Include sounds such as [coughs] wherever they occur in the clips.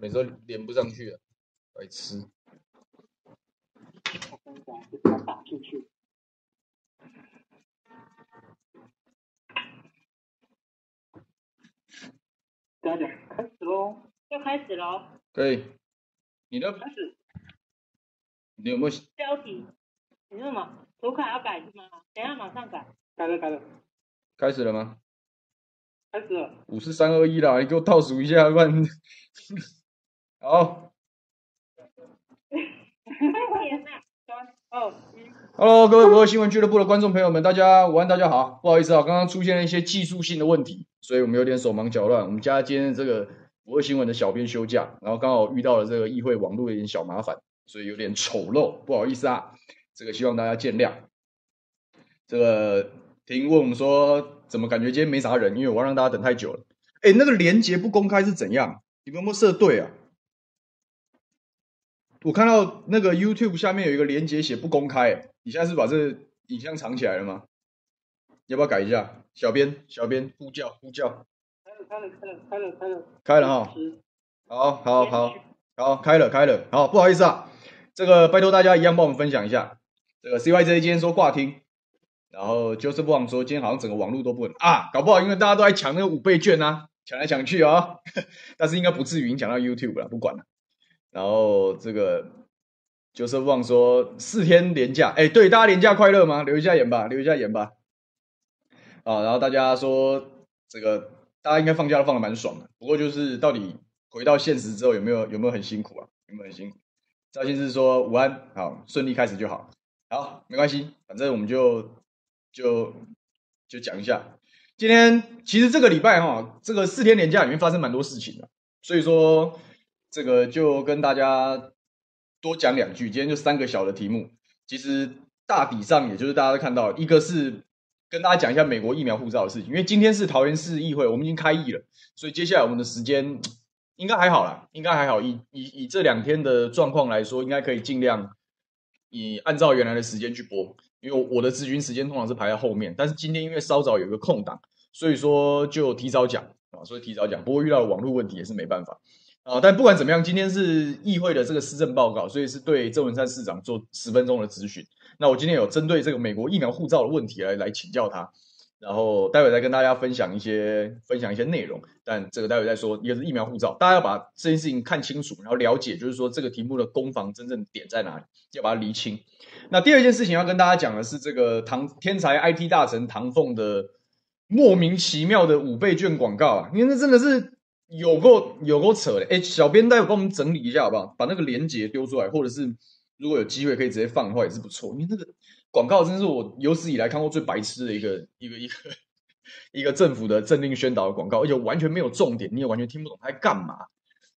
每次都连不上去了，白痴。打出去。大家开始喽，要开始喽。可以。你的开始。你有没有标题？你说什么？图卡要改是吗？等下马上改。改了改了。开始了吗？开始了。五四三二一啦！你给我倒数一下，不然。好。[laughs] Hello，各位国合新闻俱乐部的观众朋友们，大家午安，大家好。不好意思啊，刚刚出现了一些技术性的问题，所以我们有点手忙脚乱。我们家今天这个国合新闻的小编休假，然后刚好遇到了这个议会网络的一点小麻烦，所以有点丑陋，不好意思啊。这个希望大家见谅。这个婷问我们说，怎么感觉今天没啥人？因为我要让大家等太久了。哎，那个连接不公开是怎样？你们有没有设对啊？我看到那个 YouTube 下面有一个连接写不公开，你现在是把这个影像藏起来了吗？要不要改一下？小编，小编呼叫呼叫。开了开了开了开了开了开了哈。好，好，好，好，开了开了。好，不好意思啊，这个拜托大家一样帮我们分享一下。这个 CYJ 今天说挂听，然后 Joseph Wang 说今天好像整个网络都不稳啊，搞不好因为大家都在抢那个五倍券啊，抢来抢去啊、哦，[laughs] 但是应该不至于影响到 YouTube 了，不管了。然后这个就是忘说四天连假，哎，对，大家连假快乐吗？留一下言吧，留一下言吧。啊，然后大家说这个大家应该放假都放得蛮爽的，不过就是到底回到现实之后有没有有没有很辛苦啊？有没有很辛苦？赵先生说午安，好，顺利开始就好，好，没关系，反正我们就就就讲一下。今天其实这个礼拜哈，这个四天连假里面发生蛮多事情的，所以说。这个就跟大家多讲两句。今天就三个小的题目，其实大体上也就是大家都看到，一个是跟大家讲一下美国疫苗护照的事情，因为今天是桃园市议会，我们已经开议了，所以接下来我们的时间应该还好啦，应该还好。以以以这两天的状况来说，应该可以尽量以按照原来的时间去播，因为我的咨询时间通常是排在后面，但是今天因为稍早有一个空档，所以说就提早讲啊，所以提早讲，不过遇到网络问题也是没办法。啊，但不管怎么样，今天是议会的这个施政报告，所以是对郑文山市长做十分钟的咨询。那我今天有针对这个美国疫苗护照的问题来来请教他，然后待会再跟大家分享一些分享一些内容。但这个待会再说，也是疫苗护照，大家要把这件事情看清楚，然后了解，就是说这个题目的攻防真正点在哪里，要把它厘清。那第二件事情要跟大家讲的是这个唐天才 IT 大神唐凤的莫名其妙的五倍券广告啊，因为那真的是。有够有够扯的，哎，小编待会帮我们整理一下好不好？把那个链接丢出来，或者是如果有机会可以直接放的话也是不错。因为那个广告真是我有史以来看过最白痴的一个一个一个 [laughs] 一个政府的政令宣导的广告，而且完全没有重点，你也完全听不懂他在干嘛。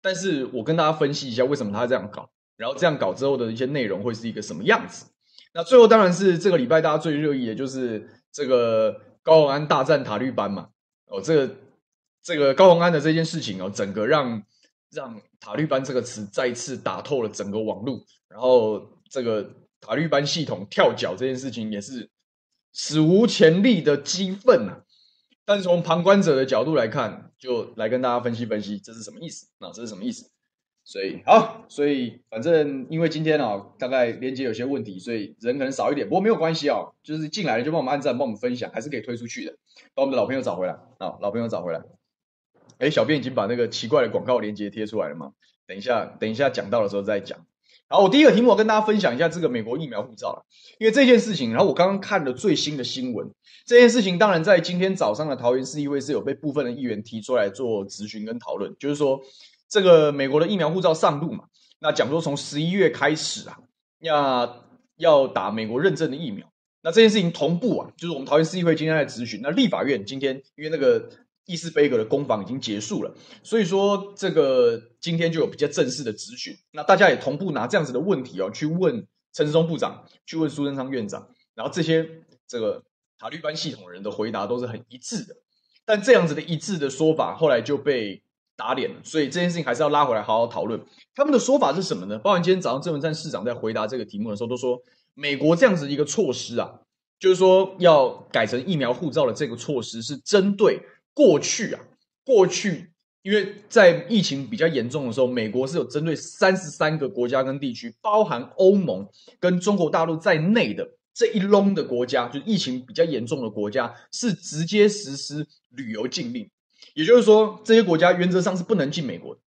但是我跟大家分析一下为什么他这样搞，然后这样搞之后的一些内容会是一个什么样子。那最后当然是这个礼拜大家最热议的就是这个高安大战塔绿班嘛，哦，这个。这个高洪安的这件事情哦，整个让让塔利班这个词再次打透了整个网络，然后这个塔利班系统跳脚这件事情也是史无前例的激愤啊！但是从旁观者的角度来看，就来跟大家分析分析这是什么意思？那这是什么意思？所以好，所以反正因为今天啊，大概连接有些问题，所以人可能少一点，不过没有关系啊，就是进来了就帮我们按赞，帮我们分享，还是可以推出去的，把我们的老朋友找回来啊，老朋友找回来。哎，小编已经把那个奇怪的广告链接贴出来了吗？等一下，等一下讲到的时候再讲。好，我第一个题目我跟大家分享一下这个美国疫苗护照，因为这件事情，然后我刚刚看了最新的新闻，这件事情当然在今天早上的桃园市议会是有被部分的议员提出来做质询跟讨论，就是说这个美国的疫苗护照上路嘛，那讲说从十一月开始啊，要要打美国认证的疫苗，那这件事情同步啊，就是我们桃园市议会今天在质询，那立法院今天因为那个。议事杯格的攻防已经结束了，所以说这个今天就有比较正式的质询。那大家也同步拿这样子的问题哦，去问陈时中部长，去问苏贞昌院长，然后这些这个塔绿班系统的人的回答都是很一致的。但这样子的一致的说法后来就被打脸了，所以这件事情还是要拉回来好好讨论。他们的说法是什么呢？包含今天早上郑文灿市长在回答这个题目的时候都说，美国这样子一个措施啊，就是说要改成疫苗护照的这个措施是针对。过去啊，过去因为在疫情比较严重的时候，美国是有针对三十三个国家跟地区，包含欧盟跟中国大陆在内的这一笼的国家，就是疫情比较严重的国家，是直接实施旅游禁令。也就是说，这些国家原则上是不能进美国的，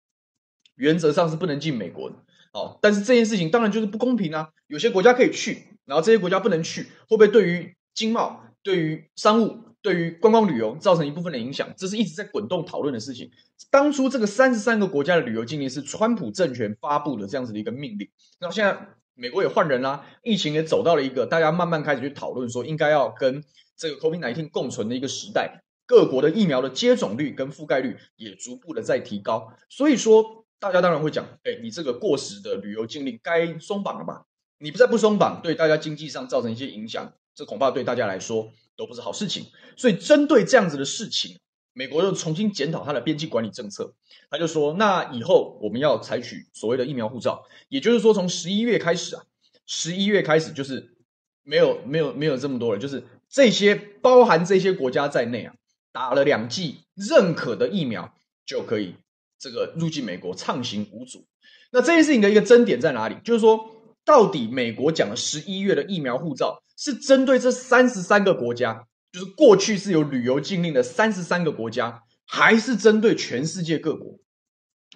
原则上是不能进美国的。哦，但是这件事情当然就是不公平啊！有些国家可以去，然后这些国家不能去，会不会对于经贸、对于商务、对于观光旅游造成一部分的影响？这是一直在滚动讨论的事情。当初这个三十三个国家的旅游禁令是川普政权发布的这样子的一个命令，那现在美国也换人啦，疫情也走到了一个大家慢慢开始去讨论说应该要跟这个 COVID-19 共存的一个时代。各国的疫苗的接种率跟覆盖率也逐步的在提高，所以说大家当然会讲，哎，你这个过时的旅游禁令该松绑了吧？你不再不松绑，对大家经济上造成一些影响，这恐怕对大家来说都不是好事情。所以针对这样子的事情，美国又重新检讨它的边境管理政策，他就说，那以后我们要采取所谓的疫苗护照，也就是说从十一月开始啊，十一月开始就是没有没有没有这么多了，就是这些包含这些国家在内啊。打了两剂认可的疫苗就可以这个入境美国畅行无阻。那这件事情的一个争点在哪里？就是说，到底美国讲的十一月的疫苗护照是针对这三十三个国家，就是过去是有旅游禁令的三十三个国家，还是针对全世界各国？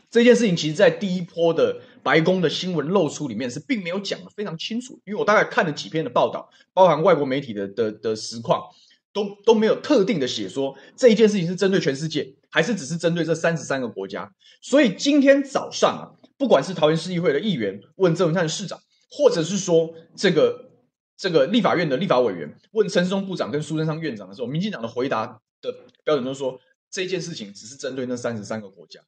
这件事情其实，在第一波的白宫的新闻露出里面是并没有讲得非常清楚，因为我大概看了几篇的报道，包含外国媒体的的的实况。都都没有特定的写说这一件事情是针对全世界，还是只是针对这三十三个国家。所以今天早上啊，不管是桃园市议会的议员问郑文灿市长，或者是说这个这个立法院的立法委员问陈时中部长跟苏贞昌院长的时候，民进党的回答的标准就是说这件事情只是针对那三十三个国家，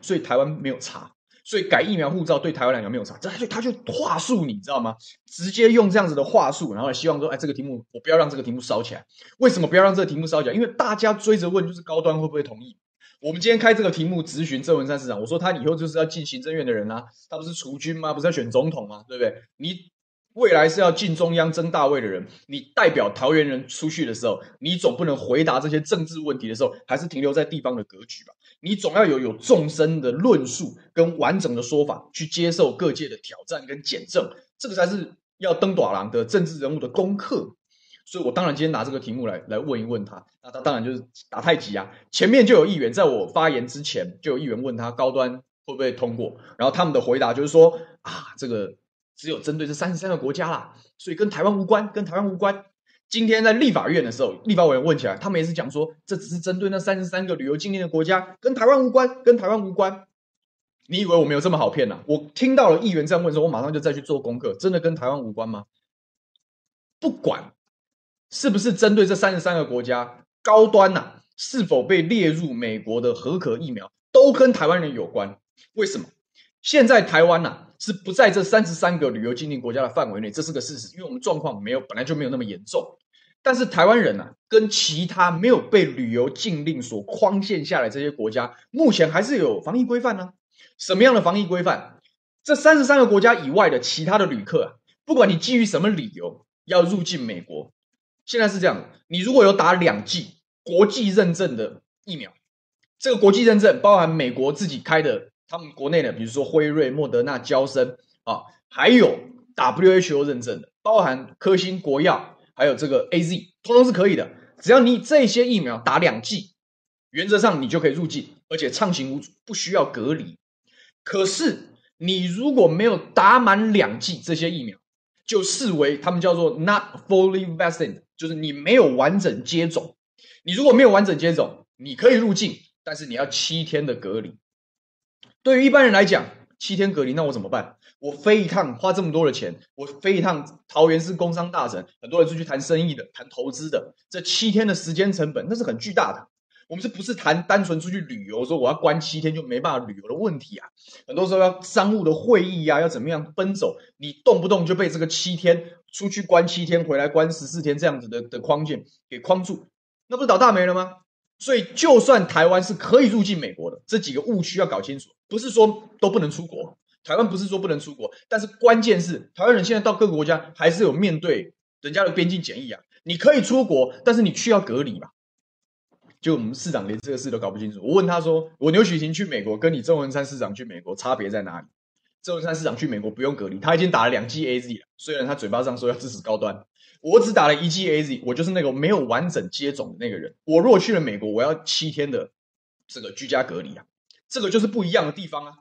所以台湾没有查。所以改疫苗护照对台湾来讲没有查，这他就他就话术，你知道吗？直接用这样子的话术，然后希望说，哎，这个题目我不要让这个题目烧起来。为什么不要让这个题目烧起来？因为大家追着问，就是高端会不会同意？我们今天开这个题目咨询郑文山市长，我说他以后就是要进行政院的人啊，他不是储军吗？不是要选总统吗？对不对？你。未来是要进中央争大位的人，你代表桃园人出去的时候，你总不能回答这些政治问题的时候，还是停留在地方的格局吧？你总要有有纵深的论述跟完整的说法，去接受各界的挑战跟检证，这个才是要登大人的政治人物的功课。所以我当然今天拿这个题目来来问一问他，那他当然就是打太极啊。前面就有议员在我发言之前，就有议员问他高端会不会通过，然后他们的回答就是说啊，这个。只有针对这三十三个国家啦，所以跟台湾无关，跟台湾无关。今天在立法院的时候，立法委员问起来，他们也是讲说，这只是针对那三十三个旅游禁令的国家，跟台湾无关，跟台湾无关。你以为我没有这么好骗呐？我听到了议员这样问的时候，我马上就再去做功课，真的跟台湾无关吗？不管是不是针对这三十三个国家，高端呐，是否被列入美国的合格疫苗，都跟台湾人有关。为什么？现在台湾呐？是不在这三十三个旅游禁令国家的范围内，这是个事实，因为我们状况没有本来就没有那么严重。但是台湾人呢、啊，跟其他没有被旅游禁令所框限下来这些国家，目前还是有防疫规范呢。什么样的防疫规范？这三十三个国家以外的其他的旅客啊，不管你基于什么理由要入境美国，现在是这样：你如果有打两剂国际认证的疫苗，这个国际认证包含美国自己开的。他们国内的，比如说辉瑞、莫德纳、娇生啊，还有 WHO 认证的，包含科兴、国药，还有这个 AZ，通通是可以的。只要你这些疫苗打两剂，原则上你就可以入境，而且畅行无阻，不需要隔离。可是你如果没有打满两剂这些疫苗，就视为他们叫做 not fully vaccinated，就是你没有完整接种。你如果没有完整接种，你可以入境，但是你要七天的隔离。对于一般人来讲，七天隔离，那我怎么办？我飞一趟花这么多的钱，我飞一趟桃园是工商大城，很多人出去谈生意的、谈投资的，这七天的时间成本那是很巨大的。我们是不是谈单纯出去旅游，说我要关七天就没办法旅游的问题啊？很多时候要商务的会议呀、啊，要怎么样奔走，你动不动就被这个七天出去关七天，回来关十四天这样子的的框架给框住，那不是倒大霉了吗？所以，就算台湾是可以入境美国的，这几个误区要搞清楚，不是说都不能出国。台湾不是说不能出国，但是关键是台湾人现在到各个国家还是有面对人家的边境检疫啊。你可以出国，但是你需要隔离嘛。就我们市长连这个事都搞不清楚。我问他说：“我牛煦庭去美国，跟你郑文山市长去美国差别在哪里？”郑文山市长去美国不用隔离，他已经打了两剂 AZ 了。虽然他嘴巴上说要支持高端，我只打了一剂 AZ，我就是那个没有完整接种的那个人。我如果去了美国，我要七天的这个居家隔离啊，这个就是不一样的地方啊，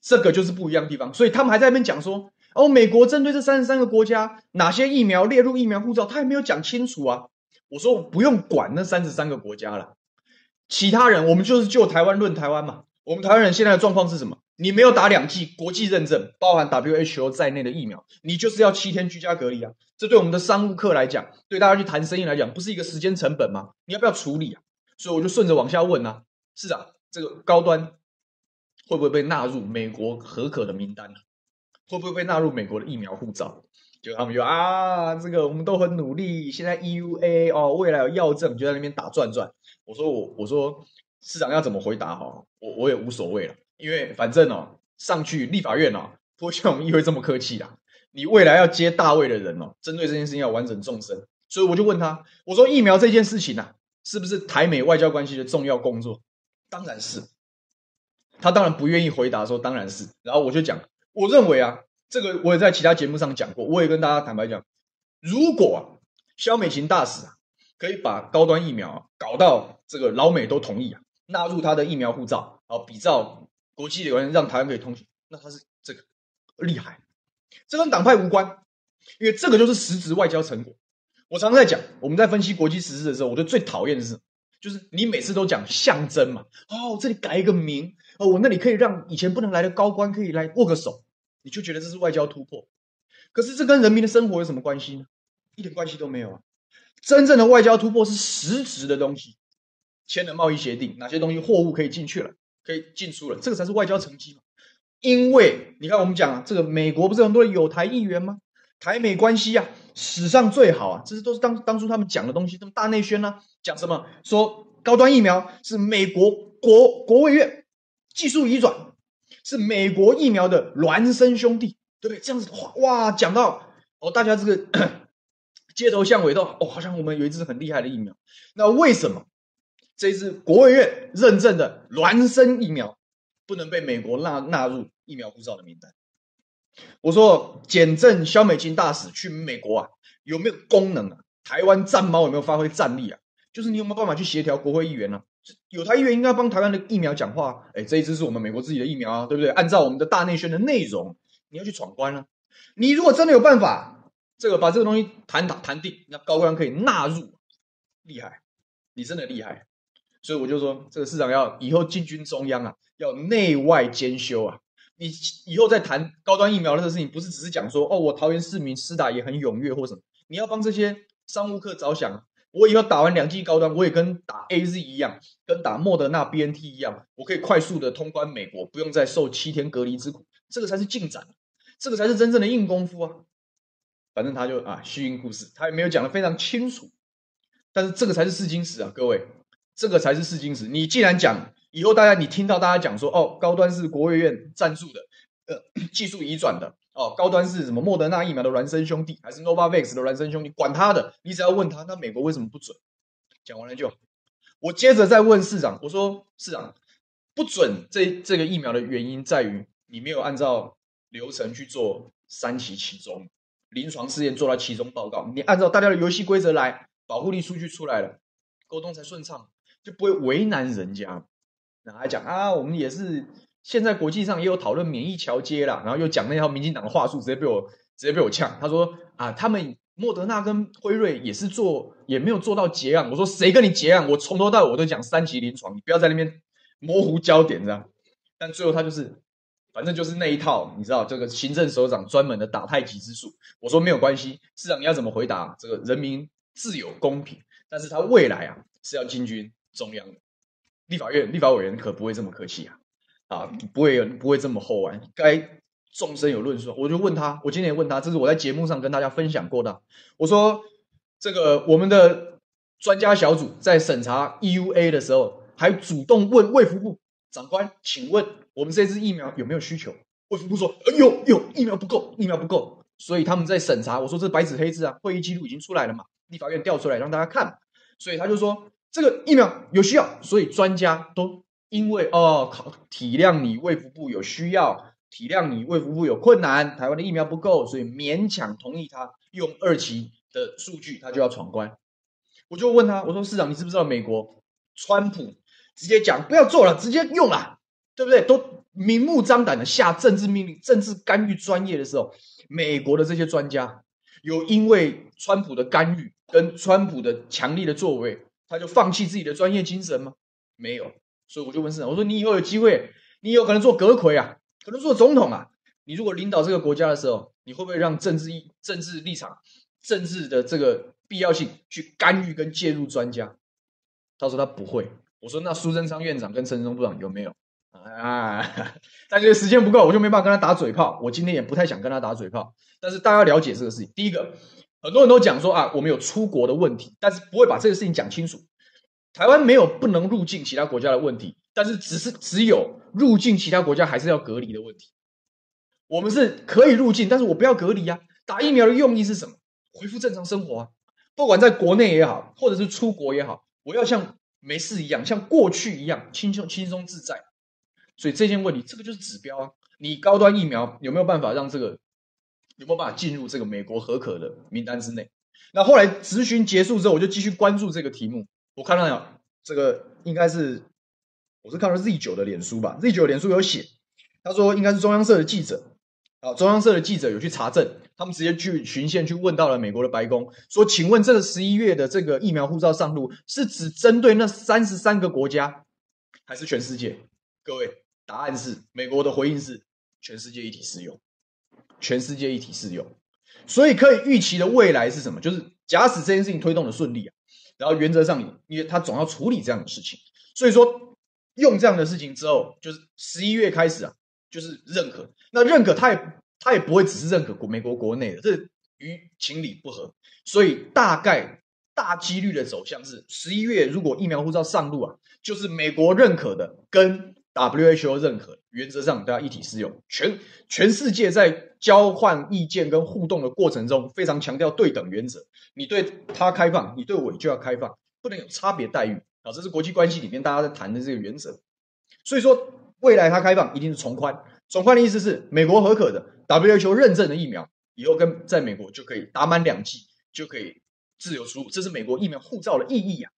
这个就是不一样的地方。所以他们还在那边讲说：“哦，美国针对这三十三个国家，哪些疫苗列入疫苗护照，他还没有讲清楚啊。”我说：“不用管那三十三个国家了，其他人我们就是就台湾论台湾嘛。我们台湾人现在的状况是什么？”你没有打两剂国际认证，包含 WHO 在内的疫苗，你就是要七天居家隔离啊！这对我们的商务客来讲，对大家去谈生意来讲，不是一个时间成本吗？你要不要处理啊？所以我就顺着往下问啊，市长，这个高端会不会被纳入美国核可的名单呢？会不会被纳入美国的疫苗护照？就他们就啊，这个我们都很努力，现在 EUA 哦，未来有药证，就在那边打转转。我说我我说市长要怎么回答哈？我我也无所谓了。因为反正哦，上去立法院哦，不像我们议会这么客气啦。你未来要接大位的人哦，针对这件事情要完整众生。所以我就问他，我说疫苗这件事情啊，是不是台美外交关系的重要工作？当然是。他当然不愿意回答说当然是。然后我就讲，我认为啊，这个我也在其他节目上讲过，我也跟大家坦白讲，如果啊，萧美琴大使啊，可以把高端疫苗搞到这个老美都同意啊，纳入他的疫苗护照啊，比照。国际的原因让台湾可以通行，那他是这个厉害，这跟党派无关，因为这个就是实质外交成果。我常常在讲，我们在分析国际时事的时候，我觉得最讨厌的是，就是你每次都讲象征嘛，哦，这里改一个名，哦，我那里可以让以前不能来的高官可以来握个手，你就觉得这是外交突破。可是这跟人民的生活有什么关系呢？一点关系都没有啊！真正的外交突破是实质的东西，签了贸易协定，哪些东西货物可以进去了。可以进出了，这个才是外交成绩嘛？因为你看，我们讲啊，这个美国不是很多有台议员吗？台美关系啊，史上最好啊，这些都是当当初他们讲的东西。这么大内宣呢、啊，讲什么？说高端疫苗是美国国国务院技术移转，是美国疫苗的孪生兄弟，对不对？这样子的话，哇，讲到哦，大家这个 [coughs] 街头巷尾都哦，好像我们有一支很厉害的疫苗。那为什么？这支国务院认证的孪生疫苗不能被美国纳纳入疫苗护照的名单。我说，检证萧美琴大使去美国啊，有没有功能啊？台湾战猫有没有发挥战力啊？就是你有没有办法去协调国会议员呢、啊？有台议员应该帮台湾的疫苗讲话。哎，这一支是我们美国自己的疫苗啊，对不对？按照我们的大内宣的内容，你要去闯关啊。你如果真的有办法，这个把这个东西谈谈谈定，那高官可以纳入，厉害，你真的厉害。所以我就说，这个市长要以后进军中央啊，要内外兼修啊。你以后再谈高端疫苗那个事情，不是只是讲说，哦，我桃园市民施打也很踊跃或什么。你要帮这些商务客着想。我以后打完两剂高端，我也跟打 AZ 一样，跟打莫德纳 BNT 一样，我可以快速的通关美国，不用再受七天隔离之苦。这个才是进展，这个才是真正的硬功夫啊。反正他就啊虚应故事，他也没有讲得非常清楚。但是这个才是试金石啊，各位。这个才是试金石。你既然讲以后，大家你听到大家讲说，哦，高端是国务院赞助的，呃，[clears throat] 技术移转的，哦，高端是什么莫德纳疫苗的孪生兄弟，还是 Novavax 的孪生兄弟？管他的，你只要问他，那美国为什么不准？讲完了就。我接着再问市长，我说市长不准这这个疫苗的原因在于你没有按照流程去做三期其中临床试验，做到其中报告，你按照大家的游戏规则来，保护力数据出来了，沟通才顺畅。就不会为难人家，然后还讲啊，我们也是现在国际上也有讨论免疫桥接啦，然后又讲那套民进党的话术，直接被我直接被我呛。他说啊，他们莫德纳跟辉瑞也是做，也没有做到结案。我说谁跟你结案？我从头到尾我都讲三级临床，你不要在那边模糊焦点这样。但最后他就是，反正就是那一套，你知道这个行政首长专门的打太极之术。我说没有关系，市长你要怎么回答？这个人民自有公平，但是他未来啊是要进军。中央的立法院立法委员可不会这么客气啊，啊，不会不会这么厚啊，该众生有论述。我就问他，我今天也问他，这是我在节目上跟大家分享过的。我说这个我们的专家小组在审查 EUA 的时候，还主动问卫福部长官，请问我们这支疫苗有没有需求？卫福部说，哎呦呦，疫苗不够，疫苗不够，所以他们在审查。我说这白纸黑字啊，会议记录已经出来了嘛，立法院调出来让大家看，所以他就说。这个疫苗有需要，所以专家都因为哦，考体谅你卫福部有需要，体谅你卫福部有困难，台湾的疫苗不够，所以勉强同意他用二期的数据，他就要闯关。我就问他，我说市长，你知不知道美国川普直接讲不要做了，直接用了，对不对？都明目张胆的下政治命令，政治干预专业的时候，美国的这些专家有因为川普的干预跟川普的强力的作为，他就放弃自己的专业精神吗？没有。所以我就问市长，我说你以后有机会，你有可能做阁魁啊，可能做总统啊，你如果领导这个国家的时候，你会不会让政治意、政治立场、政治的这个？必要性去干预跟介入专家，他说他不会。我说那苏贞昌院长跟陈时中部长有没有啊？[laughs] 但是时间不够，我就没办法跟他打嘴炮。我今天也不太想跟他打嘴炮。但是大家了解这个事情。第一个，很多人都讲说啊，我们有出国的问题，但是不会把这个事情讲清楚。台湾没有不能入境其他国家的问题，但是只是只有入境其他国家还是要隔离的问题。我们是可以入境，但是我不要隔离呀。打疫苗的用意是什么？恢复正常生活啊。不管在国内也好，或者是出国也好，我要像没事一样，像过去一样轻松轻松自在。所以这件问题，这个就是指标啊。你高端疫苗有没有办法让这个有没有办法进入这个美国核可的名单之内？那后来咨询结束之后，我就继续关注这个题目。我看到这个应该是我是看到 Z 九的脸书吧，Z 九脸书有写，他说应该是中央社的记者。啊，中央社的记者有去查证，他们直接去巡线去问到了美国的白宫，说：“请问这个十一月的这个疫苗护照上路，是只针对那三十三个国家，还是全世界？”各位，答案是美国的回应是全世界一体适用，全世界一体适用。所以可以预期的未来是什么？就是假使这件事情推动的顺利啊，然后原则上，因为他总要处理这样的事情，所以说用这样的事情之后，就是十一月开始啊。就是认可，那认可他也他也不会只是认可国美国国内的，这与情理不合，所以大概大几率的走向是十一月如果疫苗护照上路啊，就是美国认可的跟 WHO 认可，原则上都要一体适用。全全世界在交换意见跟互动的过程中，非常强调对等原则，你对他开放，你对我就要开放，不能有差别待遇啊，这是国际关系里面大家在谈的这个原则，所以说。未来它开放一定是从宽，从宽的意思是美国核可的 WHO 认证的疫苗，以后跟在美国就可以打满两剂就可以自由出入，这是美国疫苗护照的意义呀。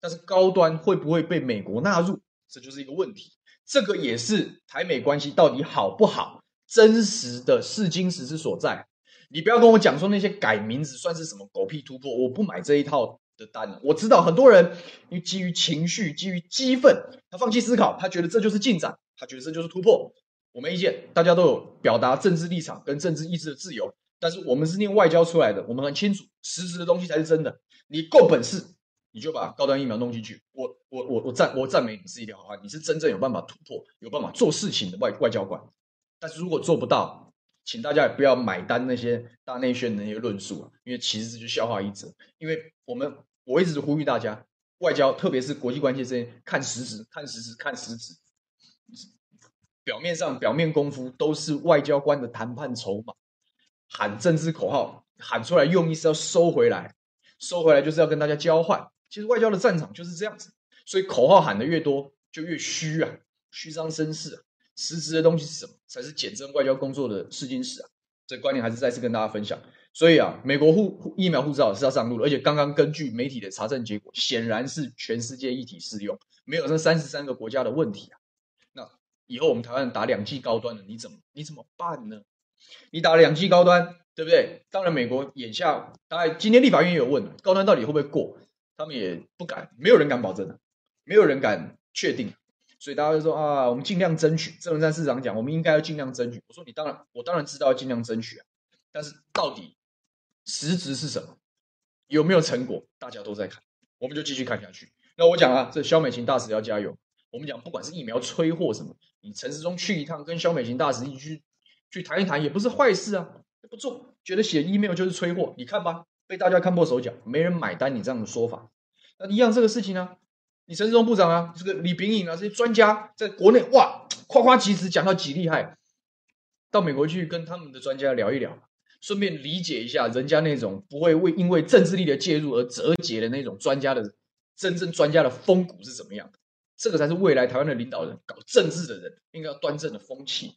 但是高端会不会被美国纳入，这就是一个问题。这个也是台美关系到底好不好，真实的试金石之所在。你不要跟我讲说那些改名字算是什么狗屁突破，我不买这一套。的单，我知道很多人因基于情绪、基于激愤，他放弃思考，他觉得这就是进展，他觉得这就是突破。我没意见，大家都有表达政治立场跟政治意志的自由。但是我们是念外交出来的，我们很清楚，实质的东西才是真的。你够本事，你就把高端疫苗弄进去。我我我我赞我赞美你是一条好汉，你是真正有办法突破、有办法做事情的外外交官。但是如果做不到，请大家也不要买单那些大内宣的那些论述啊，因为其实这就是笑话一则。因为我们。我一直呼吁大家，外交特别是国际关系这些，看实质，看实质，看实质。表面上表面功夫都是外交官的谈判筹码，喊政治口号，喊出来用意是要收回来，收回来就是要跟大家交换。其实外交的战场就是这样子，所以口号喊得越多，就越虚啊，虚张声势啊。实质的东西是什么，才是检证外交工作的试金石啊。这观念还是再次跟大家分享。所以啊，美国护疫苗护照是要上路的，而且刚刚根据媒体的查证结果，显然是全世界一体适用，没有这三十三个国家的问题啊。那以后我们台湾打两剂高端的，你怎么你怎么办呢？你打两剂高端，对不对？当然，美国眼下大概今天立法院也有问，高端到底会不会过？他们也不敢，没有人敢保证的，没有人敢确定。所以大家就说啊，我们尽量争取。郑文山市长讲，我们应该要尽量争取。我说你当然，我当然知道要尽量争取啊，但是到底。实质是什么？有没有成果？大家都在看，我们就继续看下去。那我讲啊，这肖美琴大使要加油。我们讲，不管是疫苗催货什么，你陈时中去一趟，跟肖美琴大使一起去去谈一谈，也不是坏事啊。不做，觉得写 email 就是催货，你看吧，被大家看破手脚，没人买单你这样的说法。那一样这个事情呢、你陈时中部长啊，这个李秉颖啊，这些专家在国内哇夸夸其词讲到极厉害，到美国去跟他们的专家聊一聊。顺便理解一下人家那种不会为因为政治力的介入而折节的那种专家的真正专家的风骨是怎么样的。这个才是未来台湾的领导人、搞政治的人应该要端正的风气。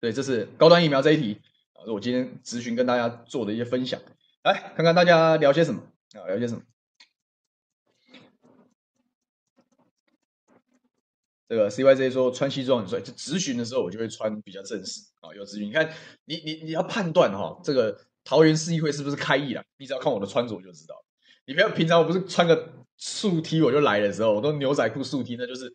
对，这是高端疫苗这一题啊，是我今天咨询跟大家做的一些分享。来看看大家聊些什么啊？聊些什么？这个 CYJ 说穿西装很帅，就咨询的时候我就会穿比较正式啊。有咨询，你看你你你要判断哈、哦，这个桃园市议会是不是开议了？你只要看我的穿着就知道。你不要平常我不是穿个素 T 我就来的时候，我都牛仔裤素 T，那就是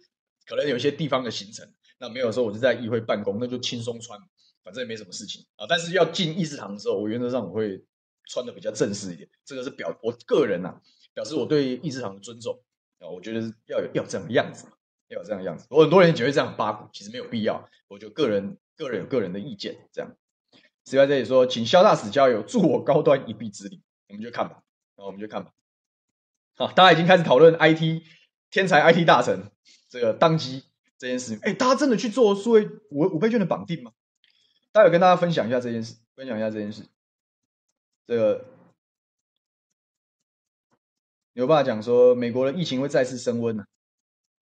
可能有些地方的行程。那没有说我就在议会办公，那就轻松穿，反正也没什么事情啊。但是要进议事堂的时候，我原则上我会穿的比较正式一点，这个是表我个人啊，表示我对议事堂的尊重啊。我觉得要有要有这样的样子。要有这样的样子，我很多人觉得这样八股，其实没有必要。我就个人个人有个人的意见，这样。此外这里说，请萧大使加油，助我高端一臂之力，我们就看吧，然后我们就看吧。好，大家已经开始讨论 IT 天才 IT 大神这个当机这件事情。哎，大家真的去做数位五五倍券的绑定吗？大家有跟大家分享一下这件事，分享一下这件事。这个牛爸讲说，美国的疫情会再次升温呢、啊。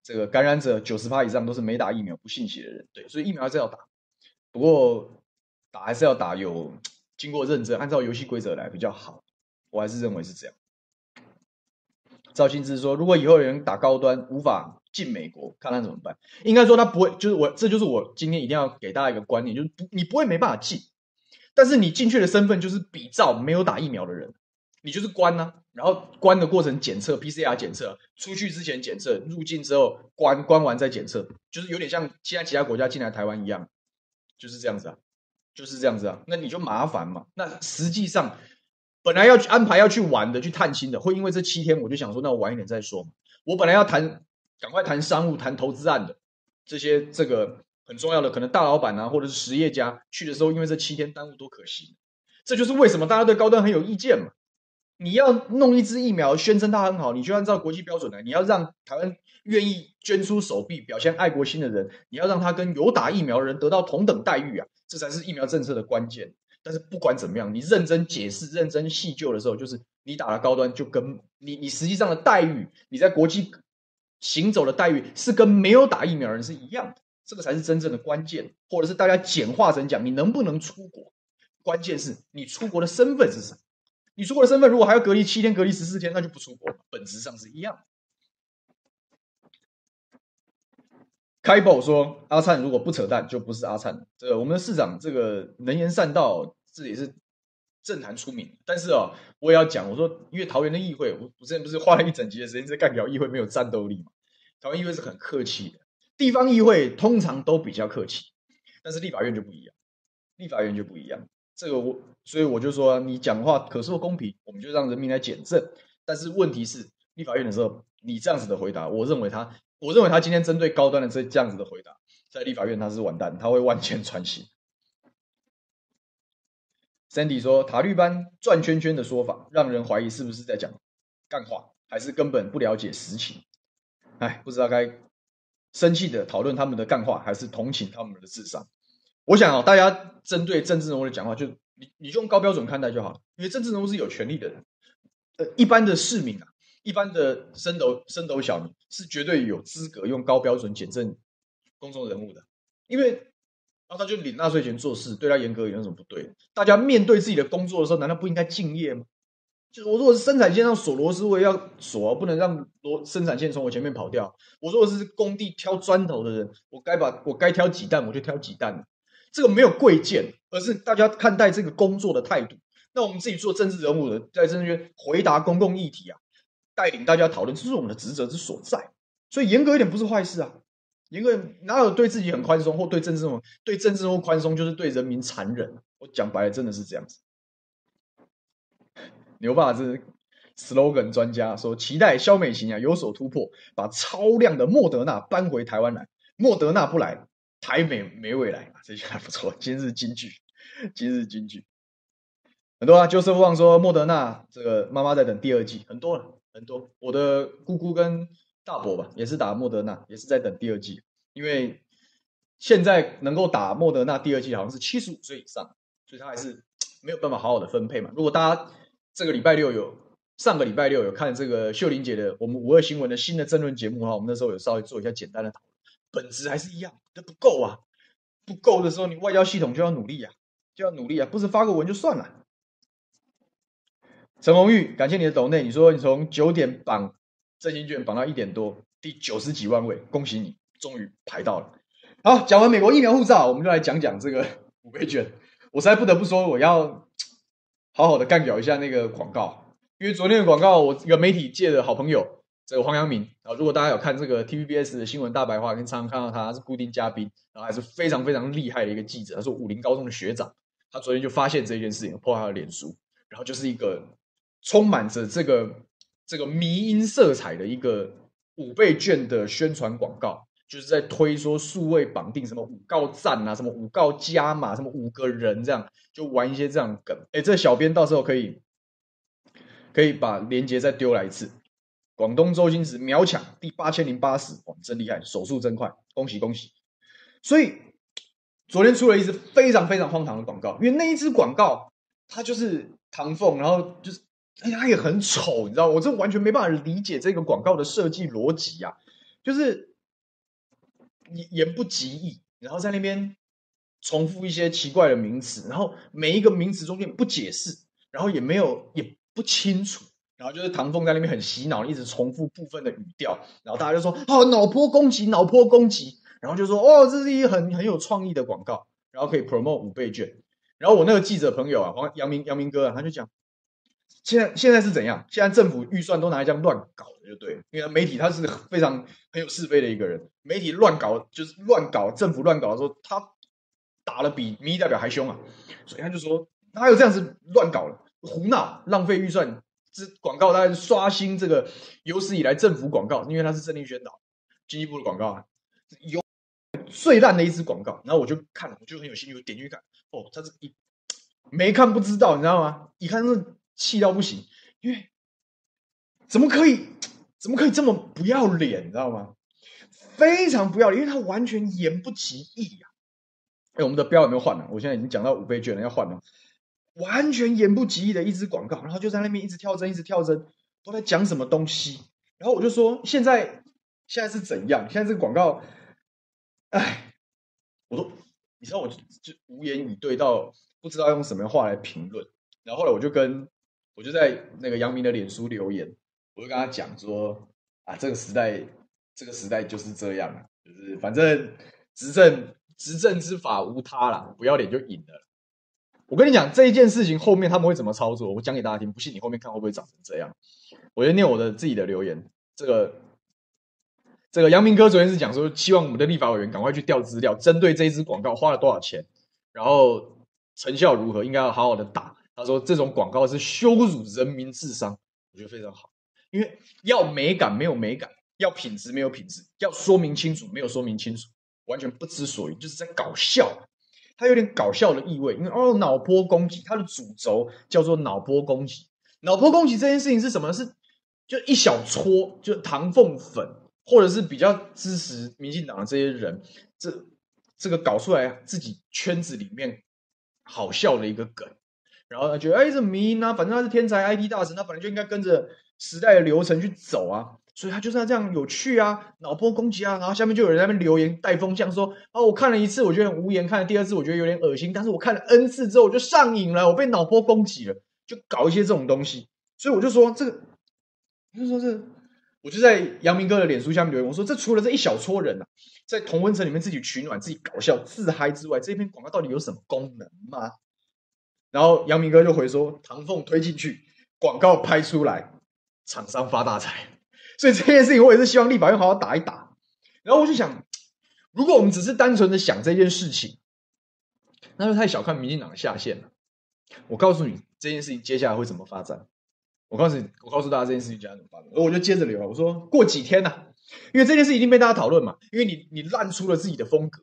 这个感染者九十趴以上都是没打疫苗不信邪的人，对，所以疫苗还是要打，不过打还是要打有经过认证，按照游戏规则来比较好，我还是认为是这样。赵新之说，如果以后有人打高端无法进美国，看他怎么办？应该说他不会，就是我，这就是我今天一定要给大家一个观念，就是不，你不会没办法进，但是你进去的身份就是比照没有打疫苗的人。你就是关呢、然后关的过程检测 PCR 检测，出去之前检测，入境之后关关完再检测，就是有点像现在其他国家进来台湾一样，就是这样子啊，就是这样子啊。那你就麻烦嘛。那实际上本来要去安排要去玩的，去探亲的，会因为这七天，我就想说，那我晚一点再说嘛。我本来要谈，赶快谈商务、谈投资案的这些这个很重要的，可能大老板啊，或者是实业家去的时候，因为这七天耽误多可惜。这就是为什么大家对高端很有意见嘛。你要弄一支疫苗，宣称它很好，你就按照国际标准来。你要让台湾愿意捐出手臂、表现爱国心的人，你要让他跟有打疫苗的人得到同等待遇啊！这才是疫苗政策的关键。但是不管怎么样，你认真解释、认真细究的时候，就是你打了高端，就跟你你实际上的待遇，你在国际行走的待遇是跟没有打疫苗人是一样的。这个才是真正的关键，或者是大家简化成讲，你能不能出国？关键是你出国的身份是什么？你出国的身份如果还要隔离七天、隔离十四天，那就不出国，本质上是一样。开宝说：“阿灿如果不扯淡，就不是阿灿。”这个我们的市长这个能言善道，这也是政坛出名。但是哦，我也要讲，我说因为桃园的议会，我之前不是花了一整集的时间在干掉议会没有战斗力嘛？桃园议会是很客气的，地方议会通常都比较客气，但是立法院就不一样，立法院就不一样。这个我，所以我就说，你讲话可说公平，我们就让人民来检证。但是问题是，立法院的时候，你这样子的回答，我认为他，我认为他今天针对高端的这这样子的回答，在立法院他是完蛋，他会万箭穿心。Sandy 说，塔绿班转圈圈的说法，让人怀疑是不是在讲干话，还是根本不了解实情。哎，不知道该生气的讨论他们的干话，还是同情他们的智商。我想啊，大家针对政治人物的讲话，就你你就用高标准看待就好了，因为政治人物是有权力的人，呃，一般的市民啊，一般的升斗升斗小民是绝对有资格用高标准检证公众人物的，因为然后他就领纳税钱做事，对他严格有什么不对？大家面对自己的工作的时候，难道不应该敬业吗？就是我如果是生产线上锁螺丝，我也要锁，不能让螺生产线从我前面跑掉。我如果是工地挑砖头的人，我该把我该挑几担我就挑几担。这个没有贵贱，而是大家看待这个工作的态度。那我们自己做政治人物的，在政治圈回答公共议题啊，带领大家讨论，这是我们的职责之所在。所以严格一点不是坏事啊。严格哪有对自己很宽松，或对政治人物对政治人物宽松，就是对人民残忍。我讲白了，真的是这样子。牛爸是 slogan 专家，说期待萧美琴啊有所突破，把超量的莫德纳搬回台湾来。莫德纳不来。台美没未来，这句还不错。今日金句，今日金句，很多啊。就是忘说莫德纳这个妈妈在等第二季，很多了，很多。我的姑姑跟大伯吧，也是打莫德纳，也是在等第二季。因为现在能够打莫德纳第二季，好像是七十五岁以上，所以他还是没有办法好好的分配嘛。如果大家这个礼拜六有上个礼拜六有看这个秀玲姐的我们五二新闻的新的争论节目哈，我们那时候有稍微做一下简单的讨论，本质还是一样，这不够啊，不够的时候你外交系统就要努力啊，就要努力啊，不是发个文就算了。陈红玉，感谢你的抖内，你说你从九点绑振兴券绑到一点多，第九十几万位，恭喜你，终于排到了。好，讲完美国疫苗护照，我们就来讲讲这个五倍券。我实在不得不说，我要好好的干掉一下那个广告。因为昨天的广告，我一个媒体界的好朋友，这个黄阳明啊，如果大家有看这个 TVBS 的新闻大白话，跟常常看到他，是固定嘉宾，然后还是非常非常厉害的一个记者，他是武林高中的学长，他昨天就发现这件事情，破他的脸书，然后就是一个充满着这个这个迷因色彩的一个五倍券的宣传广告，就是在推说数位绑定什么五告赞啊，什么五告加码，什么五个人这样，就玩一些这样梗。哎，这小编到时候可以。可以把连接再丢来一次。广东周星驰秒抢第八千零八十，哇，真厉害，手速真快，恭喜恭喜！所以昨天出了一支非常非常荒唐的广告，因为那一支广告它就是唐凤，然后就是哎呀，它也很丑，你知道，我这完全没办法理解这个广告的设计逻辑呀，就是言不及义，然后在那边重复一些奇怪的名词，然后每一个名词中间不解释，然后也没有也。不清楚，然后就是唐凤在那边很洗脑，一直重复部分的语调，然后大家就说：“哦，脑波攻击，脑波攻击。”然后就说：“哦，这是一很很有创意的广告，然后可以 promote 五倍券。”然后我那个记者朋友啊，黄阳明阳明哥啊，他就讲：“现在现在是怎样？现在政府预算都拿来这样乱搞，就对。因为媒体他是非常很有是非的一个人，媒体乱搞就是乱搞，政府乱搞的时候，他打了比民意代表还凶啊，所以他就说哪有这样子乱搞了。”胡闹，浪费预算，这广告大概是刷新这个有史以来政府广告，因为它是政令宣导，经济部的广告啊，有最烂的一支广告。然后我就看了，我就很有兴趣，我点进去看，哦，他是一没看不知道，你知道吗？一看是气到不行，因为怎么可以，怎么可以这么不要脸，你知道吗？非常不要脸，因为它完全言不及义啊！哎，我们的标有没有换呢？我现在已经讲到五倍券了，要换了。完全言不及义的一支广告，然后就在那边一直跳针，一直跳针，都在讲什么东西。然后我就说：现在现在是怎样？现在这个广告，哎，我都你知道，我就就无言以对到不知道用什么话来评论。然后后来我就跟我就在那个杨明的脸书留言，我就跟他讲说：啊，这个时代，这个时代就是这样，就是反正执政执政之法无他啦，不要脸就赢了。我跟你讲这一件事情后面他们会怎么操作，我讲给大家听。不信你后面看会不会长成这样？我就念我的自己的留言。这个这个杨明哥昨天是讲说，希望我们的立法委员赶快去调资料，针对这一支广告花了多少钱，然后成效如何，应该要好好的打。他说这种广告是羞辱人民智商，我觉得非常好，因为要美感没有美感，要品质没有品质，要说明清楚没有说明清楚，完全不知所云，就是在搞笑。它有点搞笑的意味，因为哦，脑波攻击，它的主轴叫做脑波攻击。脑波攻击这件事情是什么？是就一小撮，就唐凤粉，或者是比较支持民进党的这些人，这这个搞出来自己圈子里面好笑的一个梗，然后他觉得哎，这迷因啊，反正他是天才 IT 大神，他本来就应该跟着时代的流程去走啊。所以他就是要这样有趣啊，脑波攻击啊，然后下面就有人在那边留言带风向说，哦，我看了一次，我觉得很无言；看了第二次，我觉得有点恶心；但是我看了 N 次之后，我就上瘾了，我被脑波攻击了，就搞一些这种东西。所以我就说这个，我就说这，我就在杨明哥的脸书下面留言，我说这除了这一小撮人啊，在同温层里面自己取暖、自己搞笑、自嗨之外，这篇广告到底有什么功能吗？然后杨明哥就回说，唐凤推进去，广告拍出来，厂商发大财。[laughs] 所以这件事情，我也是希望立法院好好打一打。然后我就想，如果我们只是单纯的想这件事情，那就太小看民进党的下限了。我告诉你，这件事情接下来会怎么发展？我告诉你，我告诉大家这件事情接下来怎么发展。而我就接着聊，我说过几天呢、啊？因为这件事已经被大家讨论嘛。因为你你烂出了自己的风格，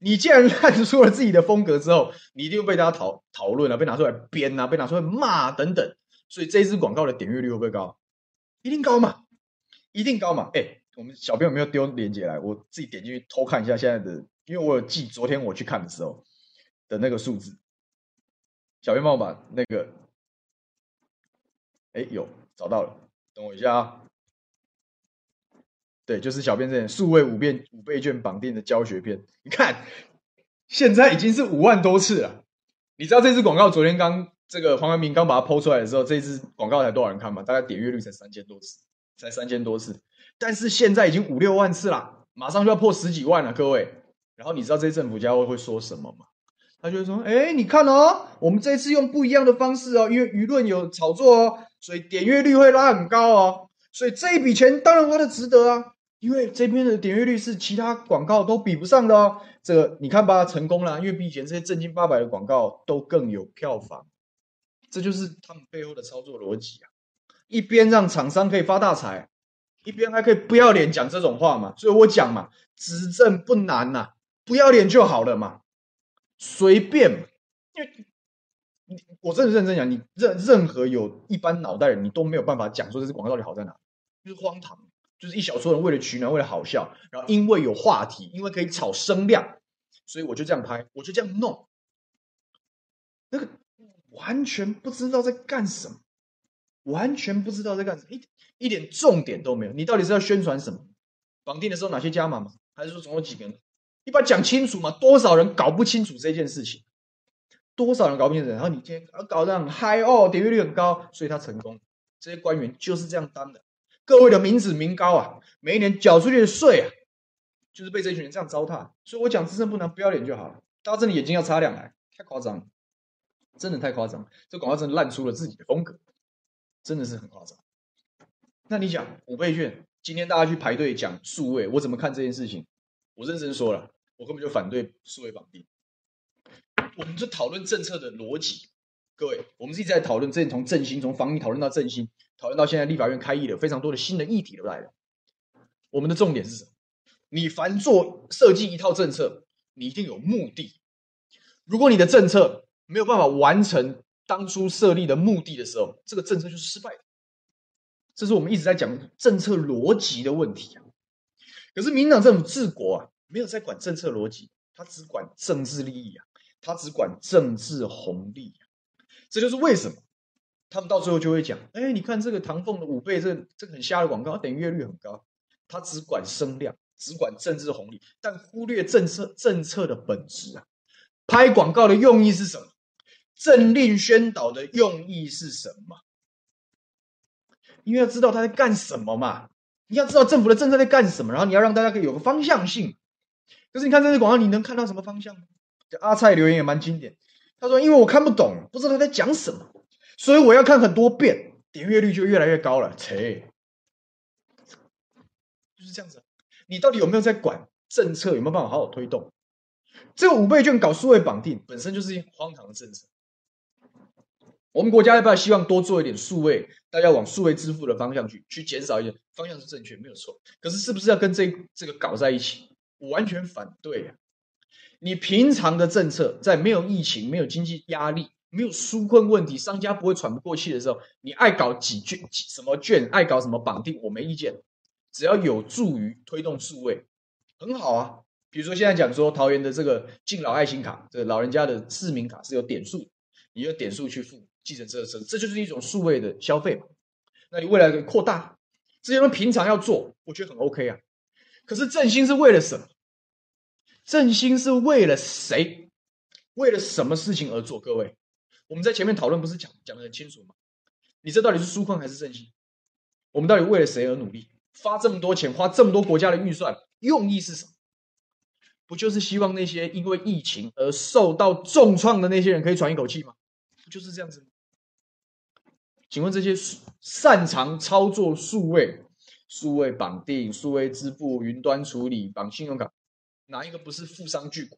你既然烂出了自己的风格之后，你一定会被大家讨讨论啊，被拿出来编啊，被拿出来骂等等。所以这支广告的点阅率会不会高？一定高嘛。一定高嘛？哎，我们小编有没有丢链接来？我自己点进去偷看一下现在的，因为我有记昨天我去看的时候的那个数字。小编帮我把那个哎，有找到了，等我一下啊。对，就是小编这点数位五倍五倍券绑定的教学片，你看，现在已经是五万多次了。你知道这支广告昨天刚这个黄文明刚把它抛出来的时候，这支广告才多少人看嘛？大概点阅率才三千多次，才三千多次。但是现在已经五六万次了，马上就要破十几万了，各位。然后你知道这些政府家伙会说什么吗？他就会说：“哎，你看哦，我们这次用不一样的方式哦，因为舆论有炒作哦，所以点阅率会拉很高哦，所以这一笔钱当然花的值得啊。”因为这边的点阅率是其他广告都比不上的哦，这个你看吧，成功了，因为比以前这些正经八百的广告都更有票房，这就是他们背后的操作逻辑啊！一边让厂商可以发大财，一边还可以不要脸讲这种话嘛，所以我讲嘛，执政不难呐、不要脸就好了嘛，随便嘛，因为我真的认真讲，你任任何有一般脑袋的人，你都没有办法讲说这支广告到底好在哪，就是荒唐。就是一小撮人为了取暖，为了好笑，然后因为有话题，因为可以炒声量，所以我就这样拍，我就这样弄。那个完全不知道在干什么，完全不知道在干什么，一一点重点都没有。你到底是要宣传什么？绑定的时候哪些加码吗？还是说总有几个人？你把它讲清楚嘛？多少人搞不清楚这件事情？多少人搞不清楚？然后你今天搞得很嗨哦，点阅率很高，所以他成功。这些官员就是这样当的。各位的民脂民膏啊，每一年缴出去的税啊，就是被这群人这样糟蹋。所以我讲执政不难，不要脸就好了。大家真的眼睛要擦亮来，太夸张了，真的太夸张。这广告真的烂出了自己的风格，真的是很夸张。那你讲五倍券，今天大家去排队讲数位，我怎么看这件事情？我认真说了，我根本就反对数位绑定。我们就讨论政策的逻辑。各位，我们是一直在讨论，之前从振兴，从防疫讨论到振兴，讨论到现在立法院开议了，非常多的新的议题都来了。我们的重点是什么？你凡做设计一套政策，你一定有目的。如果你的政策没有办法完成当初设立的目的的时候，这个政策就是失败的。这是我们一直在讲政策逻辑的问题啊。可是民党政府治国啊，没有在管政策逻辑，他只管政治利益啊，他只管政治红利啊。这就是为什么他们到最后就会讲：哎，你看这个唐凤的五倍，这、这个很瞎的广告，它点阅率很高，他只管声量，只管政治红利，但忽略政策政策的本质啊！拍广告的用意是什么？政令宣导的用意是什么？因为要知道他在干什么嘛，你要知道政府的政策在干什么，然后你要让大家可以有个方向性。可是你看这些广告，你能看到什么方向？阿蔡留言也蛮经典。他说：“因为我看不懂，不知道他在讲什么，所以我要看很多遍，点阅率就越来越高了。”切，就是这样子。你到底有没有在管政策？有没有办法好好推动？这个五倍券搞数位绑定，本身就是一荒唐的政策。我们国家要不要希望多做一点数位？大家往数位支付的方向去，去减少一点方向是正确，没有错。可是是不是要跟这这个搞在一起？我完全反对啊。你平常的政策，在没有疫情、没有经济压力、没有纾困问题、商家不会喘不过气的时候，你爱搞几券、几什么券，爱搞什么绑定，我没意见，只要有助于推动数位，很好啊。比如说现在讲说桃园的这个敬老爱心卡，这个老人家的市民卡是有点数的，你要点数去付计程车的车，这就是一种数位的消费嘛。那你未来可以扩大，这些人平常要做，我觉得很 OK 啊。可是振兴是为了什么？振兴是为了谁？为了什么事情而做？各位，我们在前面讨论不是讲讲得很清楚吗？你这到底是纾困还是振兴？我们到底为了谁而努力？发这么多钱，花这么多国家的预算，用意是什么？不就是希望那些因为疫情而受到重创的那些人可以喘一口气吗？就是这样子？请问这些擅长操作数位、数位绑定、数位支付、云端处理、绑信用卡？哪一个不是富商巨贾？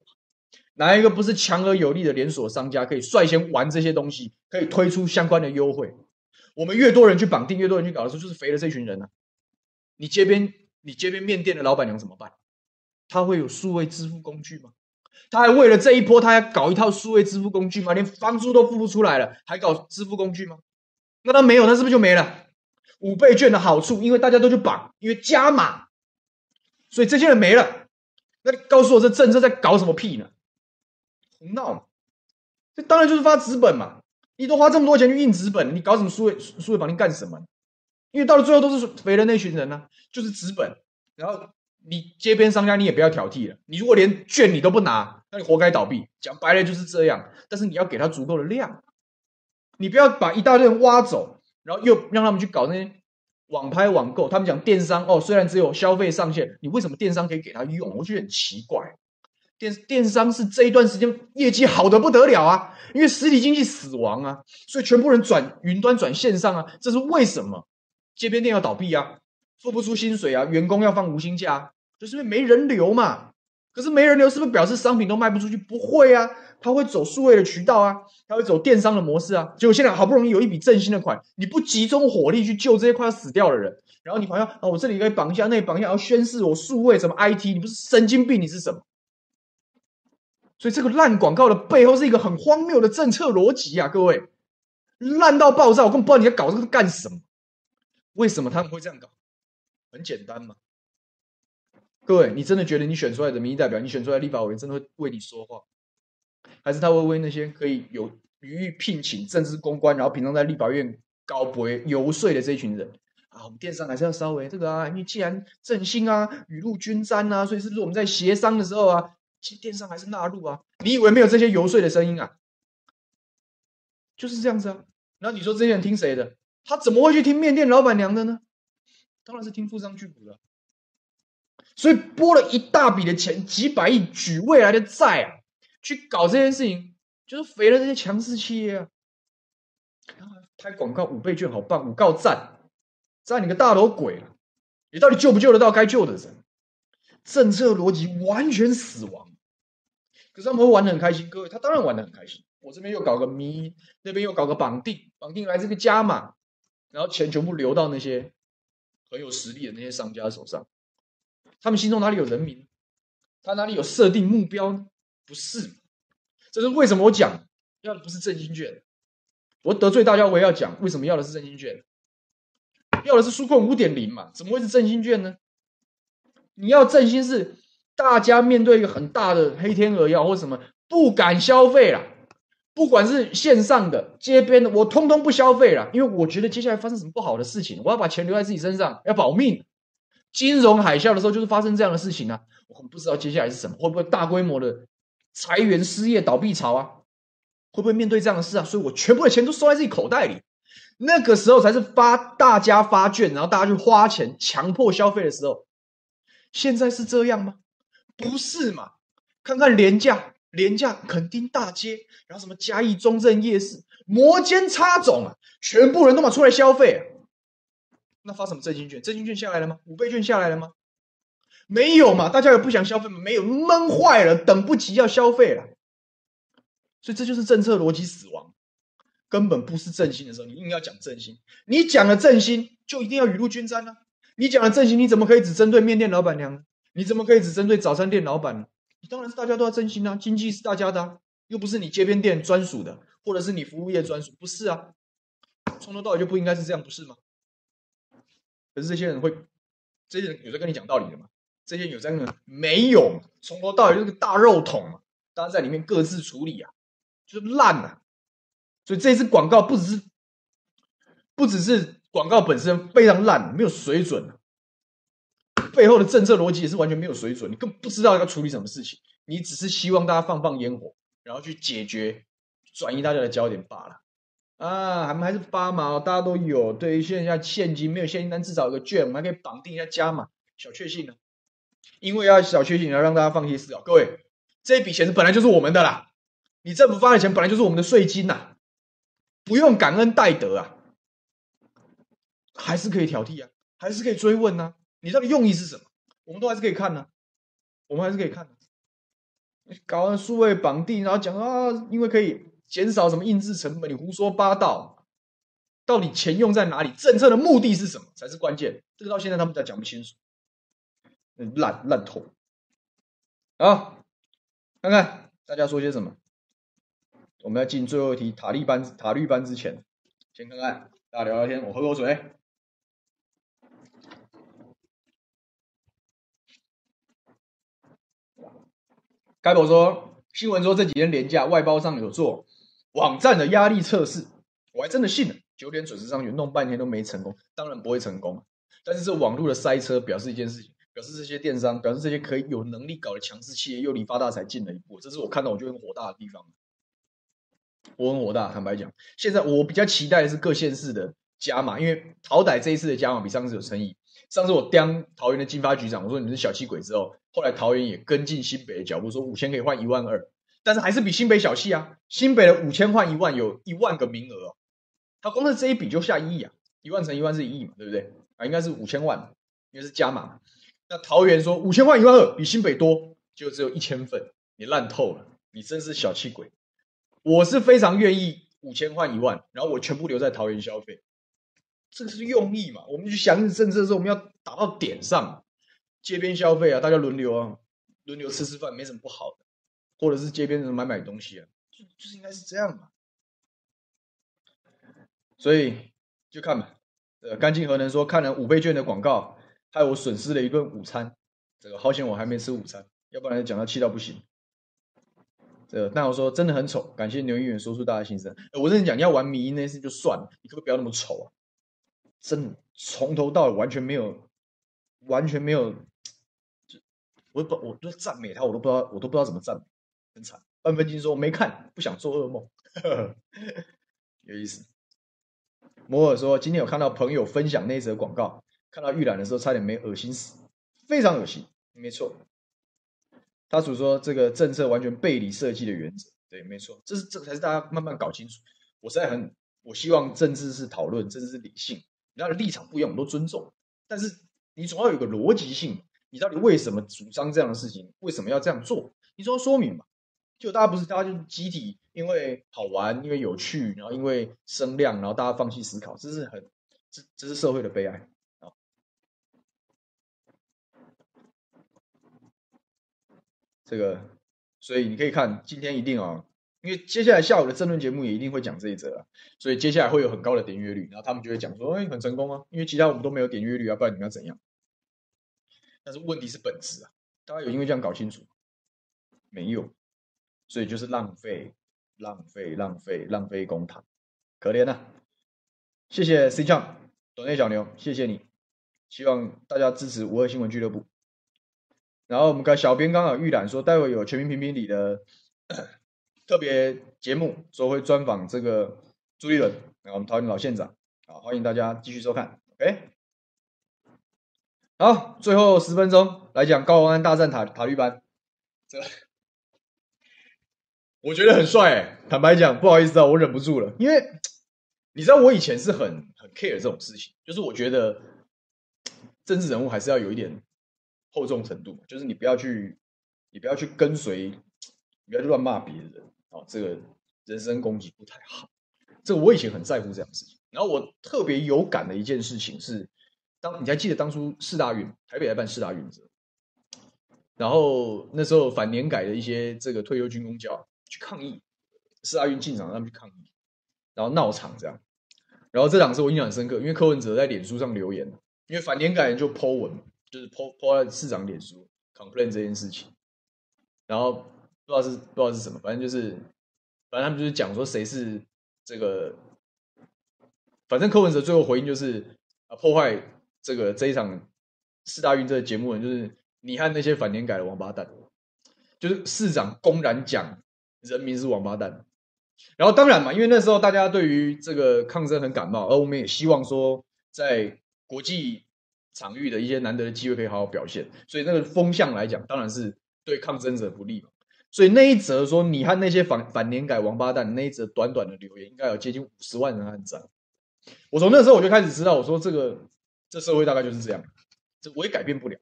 哪一个不是强而有力的连锁商家？可以率先玩这些东西，可以推出相关的优惠。我们越多人去绑定，越多人去搞的时候，就是肥了这群人呢、啊。你街边，你街边面店的老板娘怎么办？他会有数位支付工具吗？他还为了这一波，他要搞一套数位支付工具吗？连房租都付不出来了，还搞支付工具吗？那他没有，他是不是就没了？五倍券的好处，因为大家都去绑，因为加码，所以这些人没了。那你告诉我，这政策在搞什么屁呢？胡闹嘛！这当然就是发纸本嘛！你都花这么多钱去印纸本，你搞什么数位数位绑定干什么？因为到了最后都是肥的那群人呢、就是纸本。然后你街边商家你也不要挑剔了，你如果连券你都不拿，那你活该倒闭。讲白了就是这样。但是你要给他足够的量，你不要把一大堆人挖走，然后又让他们去搞那些网拍网购。他们讲电商哦，虽然只有消费上限，你为什么电商可以给他用？我觉得很奇怪。电电商是这一段时间业绩好的不得了啊，因为实体经济死亡啊，所以全部人转云端转线上啊，这是为什么？街边店要倒闭啊，付不出薪水啊，员工要放无薪假，就是因为没人流嘛。可是没人流是不是表示商品都卖不出去？不会啊，他会走数位的渠道啊，他会走电商的模式啊。结果现在好不容易有一笔振兴的款，你不集中火力去救这些快要死掉的人，然后你好像啊，我这里可以绑一下，那里绑一下，要宣示我数位什么 IT，你不是神经病，你是什么？所以这个烂广告的背后是一个很荒谬的政策逻辑啊，各位，烂到爆炸，我根本不知道你在搞这个干什么。为什么他们会这样搞？很简单嘛，各位，你真的觉得你选出来的民意代表，你选出来的立法委员真的会为你说话，还是他会为那些可以有余裕聘请政治公关，然后平常在立法院高博游说的这一群人啊？我们电商还是要稍微这个啊，因为既然振兴啊，雨露均沾啊，所以是不是我们在协商的时候啊，其实电商还是纳入啊？你以为没有这些游说的声音啊？就是这样子啊。那你说这些人听谁的？他怎么会去听面店老板娘的呢？当然是听富商巨贾的。所以拨了一大笔的钱，几百亿举未来的债啊，去搞这件事情，就是肥了这些强势企业啊。拍广告五倍券好棒，五告赞，赞你个大头鬼了！你到底救不救得到该救的人？政策逻辑完全死亡。可是他们会玩得很开心，各位，他当然玩得很开心。我这边又搞个迷，那边又搞个绑定，绑定来这个加码。然后钱全部流到那些很有实力的那些商家手上，他们心中哪里有人民？他哪里有设定目标？不是，这是为什么我讲要的不是振兴券？我得罪大家，我也要讲为什么要的是振兴券？要的是纾困五点零嘛？怎么会是振兴券呢？你要振兴是大家面对一个很大的黑天鹅要或什么不敢消费了。不管是线上的、街边的，我通通不消费了，因为我觉得接下来发生什么不好的事情，我要把钱留在自己身上，要保命。金融海啸的时候就是发生这样的事情啊，我不知道接下来是什么，会不会大规模的裁员、失业、倒闭潮啊？会不会面对这样的事啊？所以我全部的钱都收在自己口袋里，那个时候才是发大家发券，然后大家去花钱、强迫消费的时候。现在是这样吗？不是嘛？看看廉价。廉价垦丁大街，然后什么嘉义中正夜市，摩肩擦踵啊，全部人都嘛出来消费啊。那发什么振兴券？振兴券下来了吗？五倍券下来了吗？没有嘛，大家也不想消费嘛，没有，闷坏了，等不及要消费了。所以这就是政策逻辑死亡，根本不是振兴的时候，你硬要讲振兴，你讲了振兴就一定要雨露均沾呢？你讲了振兴，你怎么可以只针对面店老板娘呢？你怎么可以只针对早餐店老板呢？你当然是大家都要振兴啊，经济是大家的，又不是你街边店专属的，或者是你服务业专属，不是啊？从头到尾就不应该是这样，不是吗？可是这些人会，这些人有在跟你讲道理的吗？这些人有在跟你没有，从头到尾就是个大肉桶嘛，大家在里面各自处理啊，就是烂啊。所以这次广告不只是，不只是广告本身非常烂，没有水准啊。背后的政策逻辑也是完全没有水准，你根本不知道要处理什么事情，你只是希望大家放放烟火，然后去解决、转移大家的焦点罢了。啊，还还是发嘛，大家都有。对于现在现金没有现金单，至少有个券，我们还可以绑定一下加码，小确幸呢。因为要小确幸，要让大家放弃思考。各位，这笔钱是本来就是我们的啦，你政府发的钱本来就是我们的税金呐，不用感恩戴德啊，还是可以挑剔啊，还是可以追问啊。你到底用意是什么？我们都还是可以看呢、我们还是可以看的。搞完数位绑定，然后讲啊，因为可以减少什么印制成本，你胡说八道。到底钱用在哪里？政策的目的是什么才是关键？这个到现在他们都讲不清楚，烂烂透。好，看看大家说些什么。我们要进最后一题塔利班塔绿班之前，先看看大家聊聊天，我喝口水。开博说，新闻说这几天连假外包上有做，网站的压力测试，我还真的信了。九点准时上去，弄半天都没成功，当然不会成功。但是这网络的塞车表示一件事情，表示这些电商，表示这些可以有能力搞的强势企业又离发大财近了一步。这是我看到我就很火大的地方。我很火大，坦白讲，现在我比较期待的是各县市的加码，因为好歹这一次的加码比上次有诚意。上次我刁桃园的经发局长，我说你是小气鬼之后，后来桃园也跟进新北的脚步，说五千可以换一万二，但是还是比新北小气啊。新北的五千换一万有一万个名额哦，他光是这一笔就下一亿啊，一万乘一万是一亿嘛，对不对？啊，应该是五千万，因为是加码。那桃园说五千换一万二比新北多，就只有一千份，你烂透了，你真是小气鬼。我是非常愿意五千换一万，然后我全部留在桃园消费，这个是用意嘛？我们去想政策的时候，我们要打到点上，街边消费啊，大家轮流啊，轮流吃吃饭，没什么不好的，或者是街边人买买东西啊，就就是应该是这样嘛。所以就看吧。呃，干净核能说看了五倍券的广告，害我损失了一顿午餐。这个好险我还没吃午餐，要不然讲到气到不行。呃，但我说真的很丑，感谢牛议员说出大家心声。我跟你讲，你要玩迷因那事就算了，你可不可以不要那么丑啊？真的，从头到尾完全没有，完全没有，就我不，我都赞美他，我都不知道，我都不知道怎么赞美，很惨。半分金说没看，不想做噩梦，[laughs] 有意思。摩尔说今天有看到朋友分享那则广告，看到预览的时候差点没恶心死，非常恶心，没错。他所说这个政策完全背离设计的原则，对，没错，这是这才是大家慢慢搞清楚。我实在很，我希望政治是讨论，政治是理性，你的立场不一样，我们都尊重。但是你总要有个逻辑性，你到底为什么主张这样的事情？为什么要这样做？你总要说明嘛。就大家不是大家就是集体，因为好玩，因为有趣，然后因为声量，然后大家放弃思考，这是很这这是社会的悲哀。这个，所以你可以看今天一定啊，因为接下来下午的政论节目也一定会讲这一则啊，所以接下来会有很高的点阅率，然后他们就会讲说，哎，很成功啊，因为其他我们都没有点阅率啊，不然你们要怎样？但是问题是本质啊，大家有因为这样搞清楚没有？所以就是浪费、浪费、浪费、浪费公帑，可怜啊！谢谢 C 酱，短内小牛，谢谢你，希望大家支持五二新闻俱乐部。然后我们跟小编刚好预览说，待会有全民评评理的特别节目，说会专访这个朱立伦，然后我们桃园老县长，好，欢迎大家继续收看。OK，好，最后十分钟来讲高安大战塔塔绿班，这 [laughs] 我觉得很帅，坦白讲，不好意思啊，我忍不住了，因为你知道我以前是很很 care 这种事情，就是我觉得政治人物还是要有一点。厚重程度，就是你不要去，你不要去跟随，你不要乱骂别人啊，这个人身攻击不太好。这个我以前很在乎这样的事情。然后我特别有感的一件事情是，当你还记得当初四大运，台北来办四大运的时候，然后那时候反年改的一些这个退休军公教去抗议，四大运进场他们去抗议，然后闹场这样。然后这两次我印象很深刻，因为柯文哲在脸书上留言，因为反年改人就 po 文。就是 po po 在市长脸书 complain 这件事情，然后不知道是不知道是什么，反正就是，反正他们就是讲说谁是这个，反正柯文哲最后回应就是啊破坏这个这一场四大运这个节目人就是你和那些反年改的王八蛋，就是市长公然讲人民是王八蛋，然后当然嘛，因为那时候大家对于这个抗争很感冒，而我们也希望说在国际。场域的一些难得的机会可以好好表现，所以那个风向来讲，当然是对抗争者不利嘛。所以那一则说你和那些反反年改王八蛋那一则短短的留言，应该有接近五十万人按赞。我从那时候我就开始知道，我说这个这社会大概就是这样，这我也改变不了，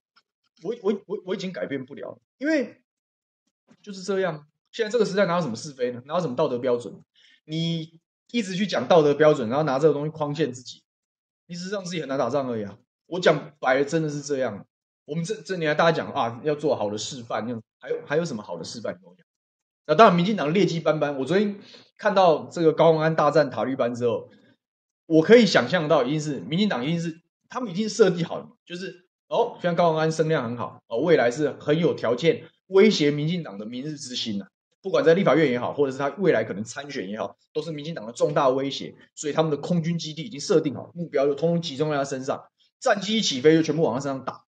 我我我我已经改变不了，因为就是这样。现在这个时代哪有什么是非呢？哪有什么道德标准？你一直去讲道德标准，然后拿这个东西框限自己，你只是让自己很难打仗而已啊。我讲白了，真的是这样。我们这这年来，大家讲啊，要做好的示范，那还有还有什么好的示范？跟我讲。那当然，民进党劣迹斑斑。我昨天看到这个高虹安大战塔绿班之后，我可以想象到，一定是民进党一定是他们已经设计好了，就是哦，像高虹安声量很好哦，未来是很有条件威胁民进党的明日之星呐、啊。不管在立法院也好，或者是他未来可能参选也好，都是民进党的重大威胁。所以他们的空军基地已经设定好，目标就通通集中在他身上，战机一起飞就全部往他身上打。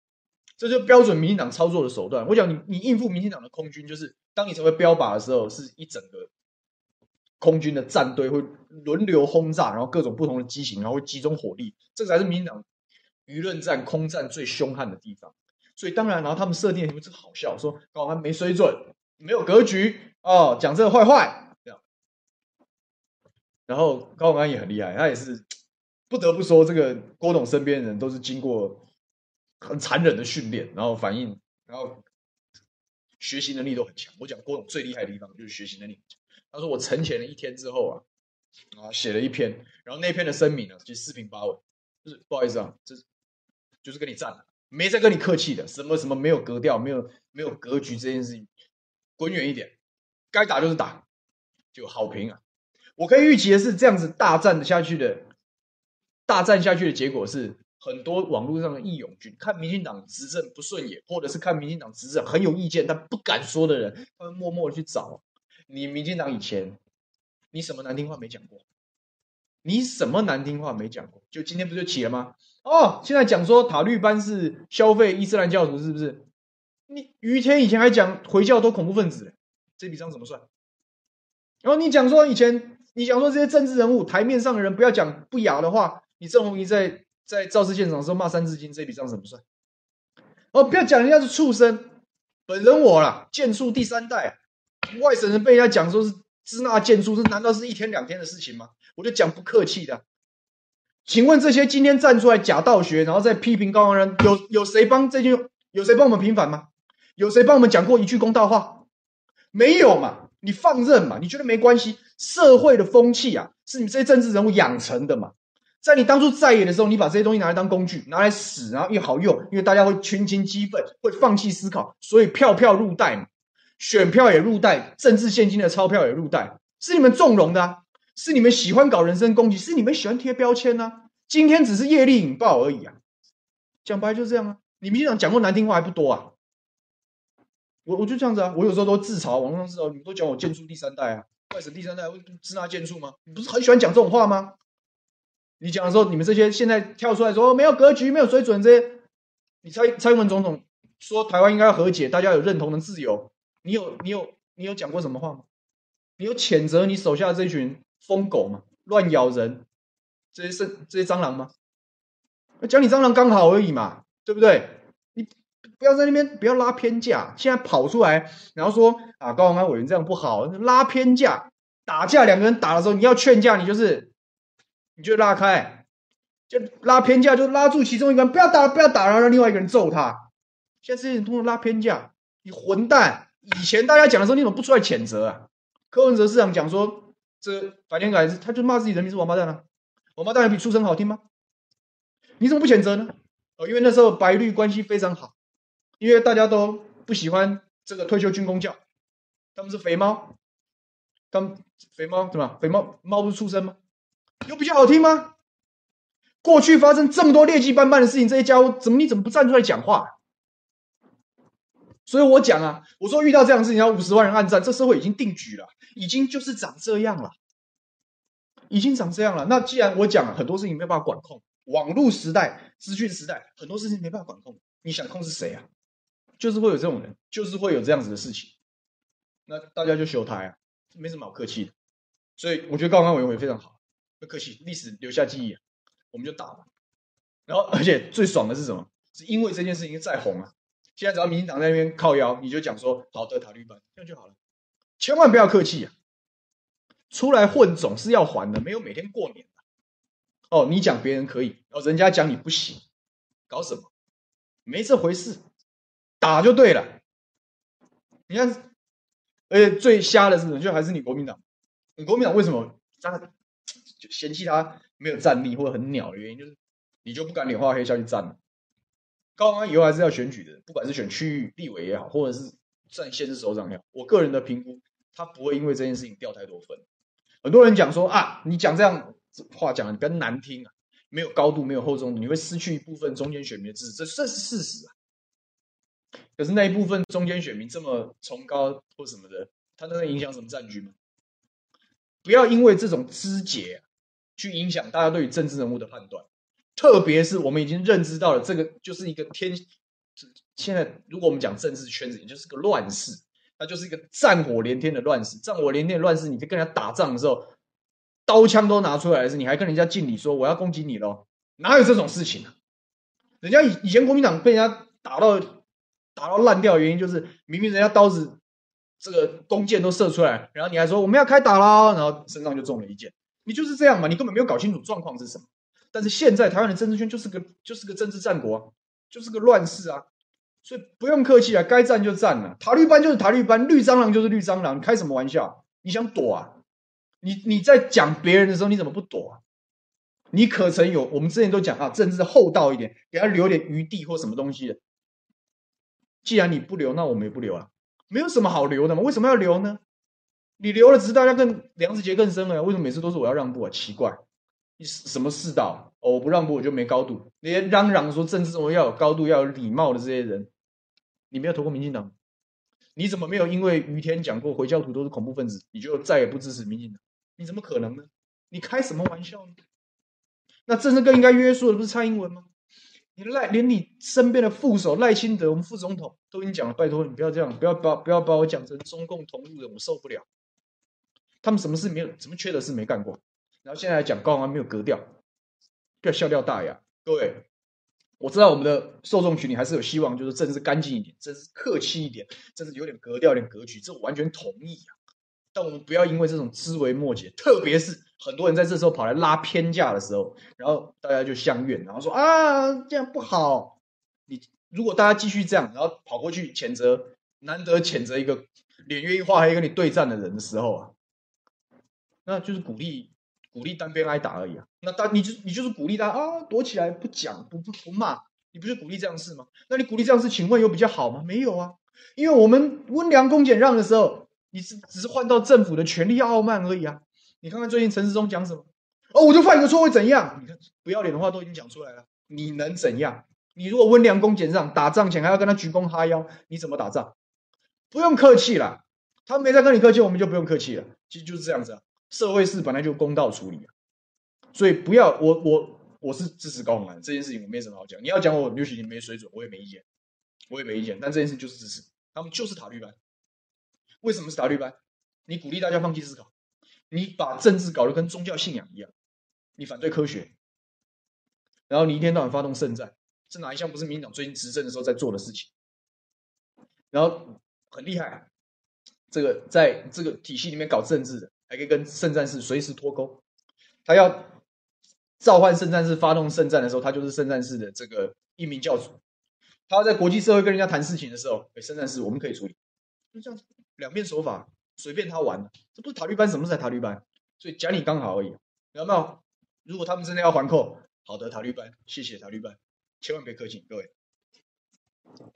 这就标准民进党操作的手段。我讲你，你应付民进党的空军，就是当你成为标靶的时候，是一整个空军的战队会轮流轰炸，然后各种不同的机型，然后会集中火力，这才是民进党舆论战、空战最凶悍的地方。所以当然，然后他们设定的题目是好笑，说高安没水准，没有格局哦，讲这个坏坏这样。然后高安也很厉害，他也是不得不说，这个郭董身边的人都是经过。很残忍的训练，然后反应，然后学习能力都很强。我讲郭董最厉害的地方就是学习能力很强。他说我沉潜了一天之后啊，啊写了一篇，然后那篇的声明呢，就四平八稳，就是不好意思啊，这就是跟你战了，没在跟你客气的，什么什么没有格调，没有没有格局这件事情，滚远一点，该打就是打，就好评啊。我可以预期的是，这样子大战下去的，大战下去的结果是。很多网络上的义勇军看民进党执政不顺眼，或者是看民进党执政很有意见但不敢说的人，他们默默的去找你。民进党以前，你什么难听话没讲过？你什么难听话没讲过？就今天不就起了吗？哦，现在讲说塔绿班是消费伊斯兰教徒，是不是？你于天以前还讲回教都恐怖分子，这笔账怎么算？然后你讲说以前，你讲说这些政治人物台面上的人不要讲不雅的话，你郑弘仪在。在造势现场的时候骂三字经，这笔账怎么算？哦，不要讲人家是畜生，本人我啦，建畜第三代，外省人被人家讲说是支那建畜，这难道是一天两天的事情吗？我就讲不客气的。请问这些今天站出来假道学，然后再批评高虹安，有有谁帮这句？有谁帮我们平反吗？有谁帮我们讲过一句公道话？没有嘛？你放任嘛？你觉得没关系？社会的风气啊，是你们这些政治人物养成的嘛？在你当初在野的时候，你把这些东西拿来当工具，拿来使，然后又好用，因为大家会群情激愤，会放弃思考，所以票票入袋嘛，选票也入袋，政治献金的钞票也入袋，是你们纵容的，是你们喜欢搞人身攻击，是你们喜欢贴标签啊。今天只是业力引爆而已啊，讲白就是这样啊。你们经常讲过难听话还不多啊？我我就这样子啊，我有时候都自嘲，网络上自嘲，你们都讲我贱畜第三代啊，外省第三代，支那贱畜吗？你不是很喜欢讲这种话吗？你讲的时候，你们这些现在跳出来说没有格局、没有水准这些，你蔡蔡英文总统说台湾应该要和解，大家有认同的自由，你有你有你有讲过什么话吗？你有谴责你手下的这群疯狗吗？乱咬人这些是这些蟑螂吗？讲你蟑螂刚好而已嘛，对不对？你不要在那边不要拉偏架，现在跑出来然后说啊高虹安委员这样不好，拉偏架打架两个人打的时候，你要劝架，你就是。你就拉开，就拉偏架，就拉住其中一个人，不要打，不要打，然后让另外一个人揍他。现在这些人通过拉偏架，你混蛋！以前大家讲的时候，你怎么不出来谴责啊？柯文哲市长讲说，这白天改，他就骂自己人民是王八蛋啊！王八蛋比畜生好听吗？你怎么不谴责呢？哦，因为那时候白绿关系非常好，因为大家都不喜欢这个退休军工教，他们是肥猫，他们肥猫对吧？肥猫猫不是畜生吗？有比较好听吗？过去发生这么多劣迹斑斑的事情，这些家伙怎么你怎么不站出来讲话？所以我讲啊，我说遇到这样的事情要五十万人按赞，这社会已经定局了，已经就是长这样了，已经长这样了。那既然我讲了很多事情没办法管控，网络时代、资讯时代，很多事情没办法管控，你想控制谁啊？就是会有这种人，就是会有这样子的事情。那大家就修台啊，没什么好客气的。所以我觉得高虹安委员会非常好。不客气，历史留下记忆啊，我们就打吧。然后，而且最爽的是什么？是因为这件事情再红啊。现在只要民进党在那边靠腰，你就讲说好的塔绿班，这样就好了。千万不要客气啊！出来混总是要还的，没有每天过年的。哦，你讲别人可以，哦，人家讲你不行，搞什么？没这回事，打就对了。你看，而且最瞎的是什么？就还是你国民党。你国民党为什么？嫌弃他没有战力或者很鸟的原因，就是你就不敢脸画黑下去战了。高安以后还是要选举的，不管是选区域立委也好，或者是站县市首长也好，我个人的评估，他不会因为这件事情掉太多分。很多人讲说啊，你讲这样话讲的比较难听啊，没有高度，没有厚重，你会失去一部分中间选民的支持，这这是事实啊。可是那一部分中间选民这么崇高或什么的，他能影响什么战局吗？不要因为这种枝节、去影响大家对于政治人物的判断，特别是我们已经认知到了这个就是一个天。现在如果我们讲政治圈子，也就是个乱世，那就是一个战火连天的乱世。战火连天的乱世，你在跟人家打仗的时候，刀枪都拿出来的时候，你还跟人家敬礼说我要攻击你喽？哪有这种事情啊？人家以以前国民党被人家打到打到烂掉的原因，就是明明人家刀子。这个弓箭都射出来，然后你还说我们要开打了，然后身上就中了一箭，你就是这样嘛？你根本没有搞清楚状况是什么。但是现在台湾的政治圈就是个就是个政治战国，就是个乱世啊，所以不用客气啊，该战就战了。塔绿班就是塔绿班，绿蟑螂就是绿蟑螂，开什么玩笑？你想躲啊？你你在讲别人的时候，你怎么不躲啊？你可曾有？我们之前都讲啊，政治厚道一点，给他留点余地或什么东西的。既然你不留，那我们也不留了。没有什么好留的嘛？为什么要留呢？你留了，只是大家更梁子结更深了。为什么每次都是我要让步啊？奇怪，你什么世道？我不让步我就没高度。那些嚷嚷说政治中要有高度、要有礼貌的这些人，你没有投过民进党？你怎么没有因为于天讲过回教徒都是恐怖分子，你就再也不支持民进党？你怎么可能呢？你开什么玩笑呢？那政治更应该约束的不是蔡英文吗？你赖连你身边的副手赖清德，我们副总统都已经讲了，拜托你不要这样，不要把不要把我讲成中共同路人，我受不了。他们什么事没有，什么缺德事没干过，然后现在来讲高虹安没有格调，不要笑掉大牙。各位，我知道我们的受众群里还是有希望，就是政治干净一点，政治客气一点，政治有点格调、有点格局，这我完全同意啊。但我们不要因为这种枝微末节，特别是。很多人在这时候跑来拉偏架的时候，然后大家就相怨，然后说啊，这样不好。你如果大家继续这样，然后跑过去谴责，难得谴责一个脸愿意画黑跟你对战的人的时候啊，那就是鼓励鼓励单边挨打而已啊。那大你就你就是鼓励他啊，躲起来不讲不不不骂，你不是鼓励这样事吗？那你鼓励这样事，请问有比较好吗？没有啊，因为我们温良恭俭让的时候，你是只是换到政府的权力傲慢而已啊。你看看最近陈世忠讲什么？哦，我就犯一个错会怎样？你看不要脸的话都已经讲出来了，你能怎样？你如果温良恭俭让，打仗前还要跟他鞠躬哈腰，你怎么打仗？不用客气啦，他没在跟你客气，我们就不用客气了。其实就是这样子啊，社会事本来就公道处理啊，所以不要我我我是支持高虹安这件事情，我没什么好讲。你要讲我刘雪琴没水准，我也没意见，我也没意见。但这件事就是支持，他们就是塔利班。为什么是塔利班？你鼓励大家放弃思考。你把政治搞得跟宗教信仰一样，你反对科学，然后你一天到晚发动圣战，这哪一项不是民进党最近执政的时候在做的事情？然后很厉害，这个在这个体系里面搞政治的，还可以跟圣战士随时脱钩。他要召唤圣战士发动圣战的时候，他就是圣战士的这个一名教主。他要在国际社会跟人家谈事情的时候，哎，圣战士我们可以处理，就这样子，两面手法。随便他玩，这不是塔利班，什么是塔利班？所以讲你刚好而已，有没有？如果他们真的要还扣，好的，塔利班，谢谢塔利班，千万别客气，各位。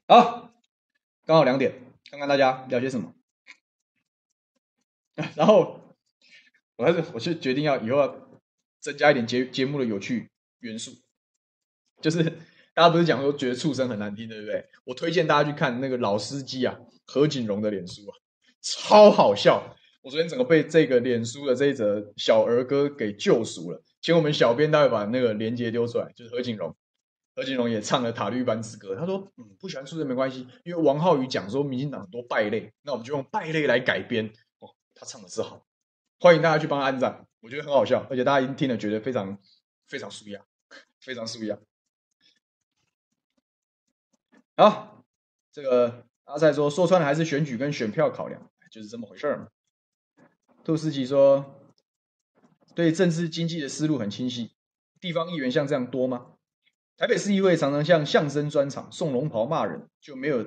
好，刚好两点，看看大家聊些什么。[laughs] 然后我还是，我是决定要以后要增加一点节节目的有趣元素，就是大家不是讲说觉得畜生很难听，对不对？我推荐大家去看那个老司机啊，何锦荣的脸书啊。超好笑！我昨天整个被这个脸书的这一则小儿歌给救赎了。请我们小编待会把那个链接丢出来，就是何锦荣，何锦荣也唱了《塔绿班之歌》。他说：“嗯，不喜欢出生没关系，因为王浩宇讲说民进党很多败类，那我们就用败类来改编。”哦，他唱的是好，欢迎大家去帮他按赞，我觉得很好笑，而且大家一定听了觉得非常非常舒压，非常舒压。好，这个阿塞说说穿了还是选举跟选票考量。就是这么回事儿嘛。兔斯奇说：“对政治经济的思路很清晰。地方议员像这样多吗？台北市议会常常像相声专场，送龙袍骂人，就没有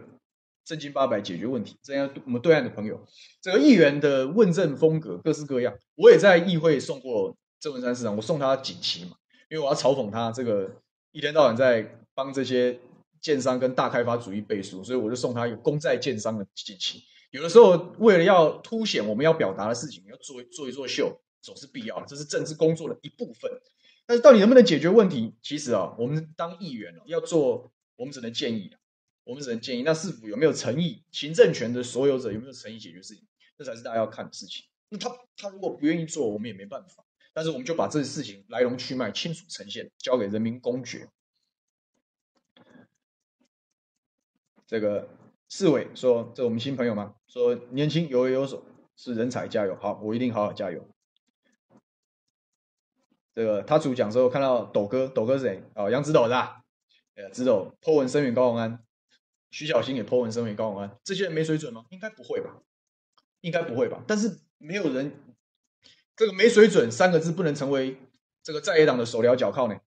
正经八百解决问题。这样，我们对岸的朋友，这个议员的问政风格各式各样。我也在议会送过郑文山市长，我送他锦旗嘛，因为我要嘲讽他这个一天到晚在帮这些建商跟大开发主义背书，所以我就送他一个公债建商的锦旗。”有的时候，为了要凸显我们要表达的事情，要做做一做秀，总是必要的，这是政治工作的一部分。但是，到底能不能解决问题？其实啊，我们当议员要做，我们只能建议，我们只能建议。那市府有没有诚意？行政权的所有者有没有诚意解决事情？这才是大家要看的事情。那他他如果不愿意做，我们也没办法。但是我们就把这个事情来龙去脉清楚呈现，交给人民公决。这个市委说：“这我们新朋友吗？说年轻有为有所是人才，加油！好，我一定好好加油。”这个他主讲时候看到斗哥，斗哥是谁？哦，杨紫斗是吧？呃，紫斗 po 文声援高宏安，徐小新也 po 文声援高虹安，这些人没水准吗？应该不会吧？应该不会吧？但是没有人，这个没水准三个字不能成为这个在野党的手镣脚铐呢，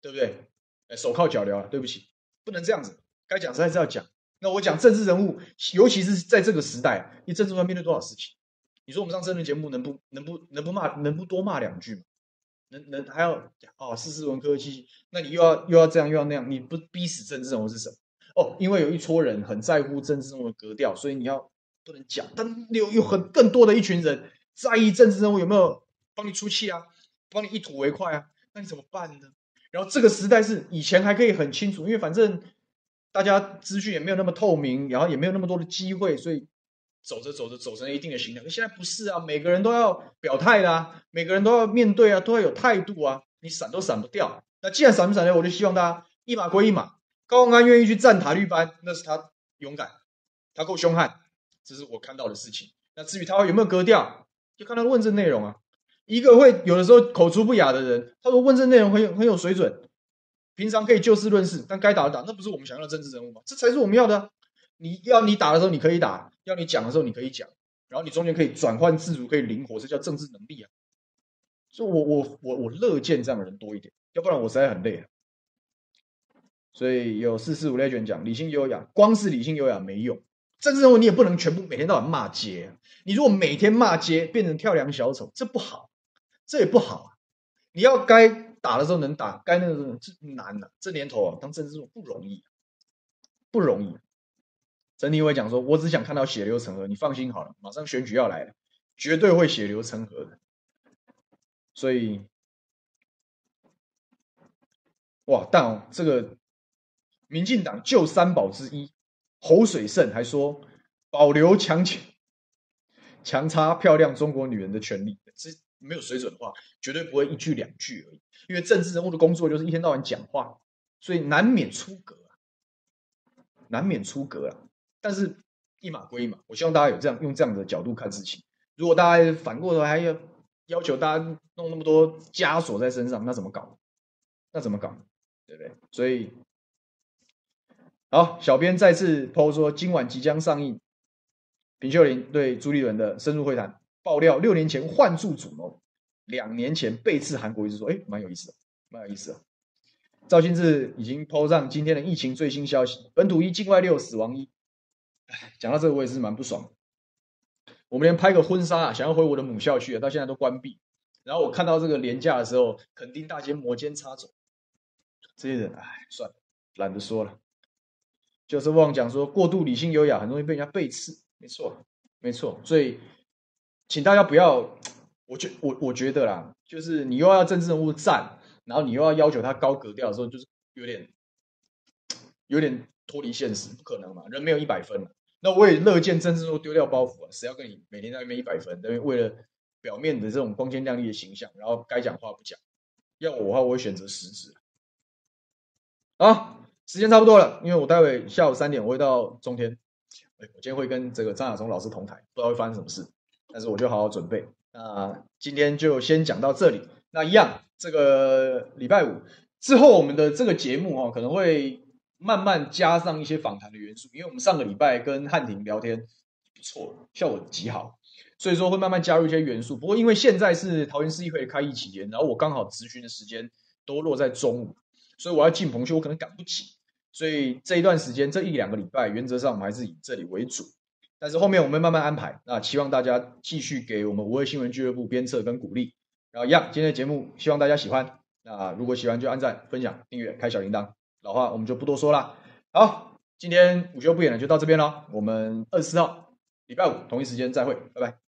对不对？哎手铐脚镣啊，对不起，不能这样子，该讲实在是要讲。那我讲政治人物，尤其是在这个时代，你政治上面对多少事情？你说我们上政治节目能不能不能不骂能不多骂两句吗？能能还要哦，斯斯文科技，那你又要又要这样又要那样，你不逼死政治人物是什么？哦，因为有一撮人很在乎政治人物的格调，所以你要不能讲。但有有很更多的一群人在意政治人物有没有帮你出气啊，帮你一吐为快啊，那你怎么办呢？然后这个时代是以前还可以很清楚，因为反正大家资讯也没有那么透明，然后也没有那么多的机会，所以。走着走着走成一定的形象，可现在不是啊，每个人都要表态的啊，每个人都要面对啊，都要有态度啊，你闪都闪不掉。那既然闪不闪掉，我就希望大家一码归一码。高虹安愿意去站塔绿班，那是他勇敢，他够凶悍，这是我看到的事情。那至于他有没有格调，就看他问政内容啊。一个会有的时候口出不雅的人，他说问政内容很有很有水准，平常可以就事论事，但该打的打，那不是我们想要的政治人物吗？这才是我们要的。你要你打的时候你可以打，要你讲的时候你可以讲，然后你中间可以转换自如，可以灵活，这叫政治能力啊。所以我我我我乐见这样的人多一点，要不然我实在很累啊。所以有四四五类卷讲理性优雅，光是理性优雅没用，政治人物你也不能全部每天到晚骂街。你如果每天骂街，变成跳梁小丑，这不好，这也不好啊。你要该打的时候能打，该那个时候这难了啊。这年头啊，当政治人物不容易，不容易。陈立伟讲说：“我只想看到血流成河，你放心好了，马上选举要来了，绝对会血流成河的。”所以，哇！但哦，这个民进党旧三宝之一侯水胜还说保留强强强插漂亮中国女人的权利，这没有水准的话，绝对不会一句两句而已。因为政治人物的工作就是一天到晚讲话，所以难免出格啊，难免出格啊。但是，一码归一码。我希望大家有这样用这样的角度看事情。如果大家反过头还要要求大家弄那么多枷锁在身上，那怎么搞？那怎么搞？对不对？所以，好，小编再次 po 说，今晚即将上映平秀玲对朱立伦的深入会谈。爆料六年前换住主谋，两年前背刺韩国一直，说，哎，蛮有意思的，蛮有意思的。赵新志已经 po 上今天的疫情最新消息：本土一，境外六，死亡一。讲到这个，我也是蛮不爽。我们连拍个婚纱啊，想要回我的母校去，到现在都关闭。然后我看到这个连假的时候，肯定大街摩肩擦踵，这些人，哎，算了，懒得说了。就是忘讲说，过度理性优雅，很容易被人家背刺。没错，没错。所以，请大家不要，我觉我我觉得啦，就是你又要政治人物站，然后你又要要求他高格调的时候，就是有点，有点脱离现实，不可能嘛，人没有一百分。那我也乐见政治人物丢掉包袱啊，谁要跟你每天在那边一百分？因为为了表面的这种光鲜亮丽的形象，然后该讲话不讲。要我的话，我会选择实质。好，时间差不多了，因为我待会下午三点我会到中天，我今天会跟这个张亚中老师同台，不知道会发生什么事，但是我就好好准备。那今天就先讲到这里。那一样，这个礼拜五之后，我们的这个节目哈可能会。慢慢加上一些访谈的元素，因为我们上个礼拜跟汉庭聊天不错，效果极好，所以说会慢慢加入一些元素。不过因为现在是桃园市议会开议期间，然后我刚好咨询的时间都落在中午，所以我要进棚去，我可能赶不及。所以这一段时间，这一两个礼拜，原则上我们还是以这里为主。但是后面我们慢慢安排，那期望大家继续给我们无畏新闻俱乐部鞭策跟鼓励。然后一样，今天的节目希望大家喜欢。那如果喜欢就按赞、分享、订阅、开小铃铛。老话我们就不多说了。好，今天午休不演了，就到这边了。我们二十四号礼拜五同一时间再会，拜拜。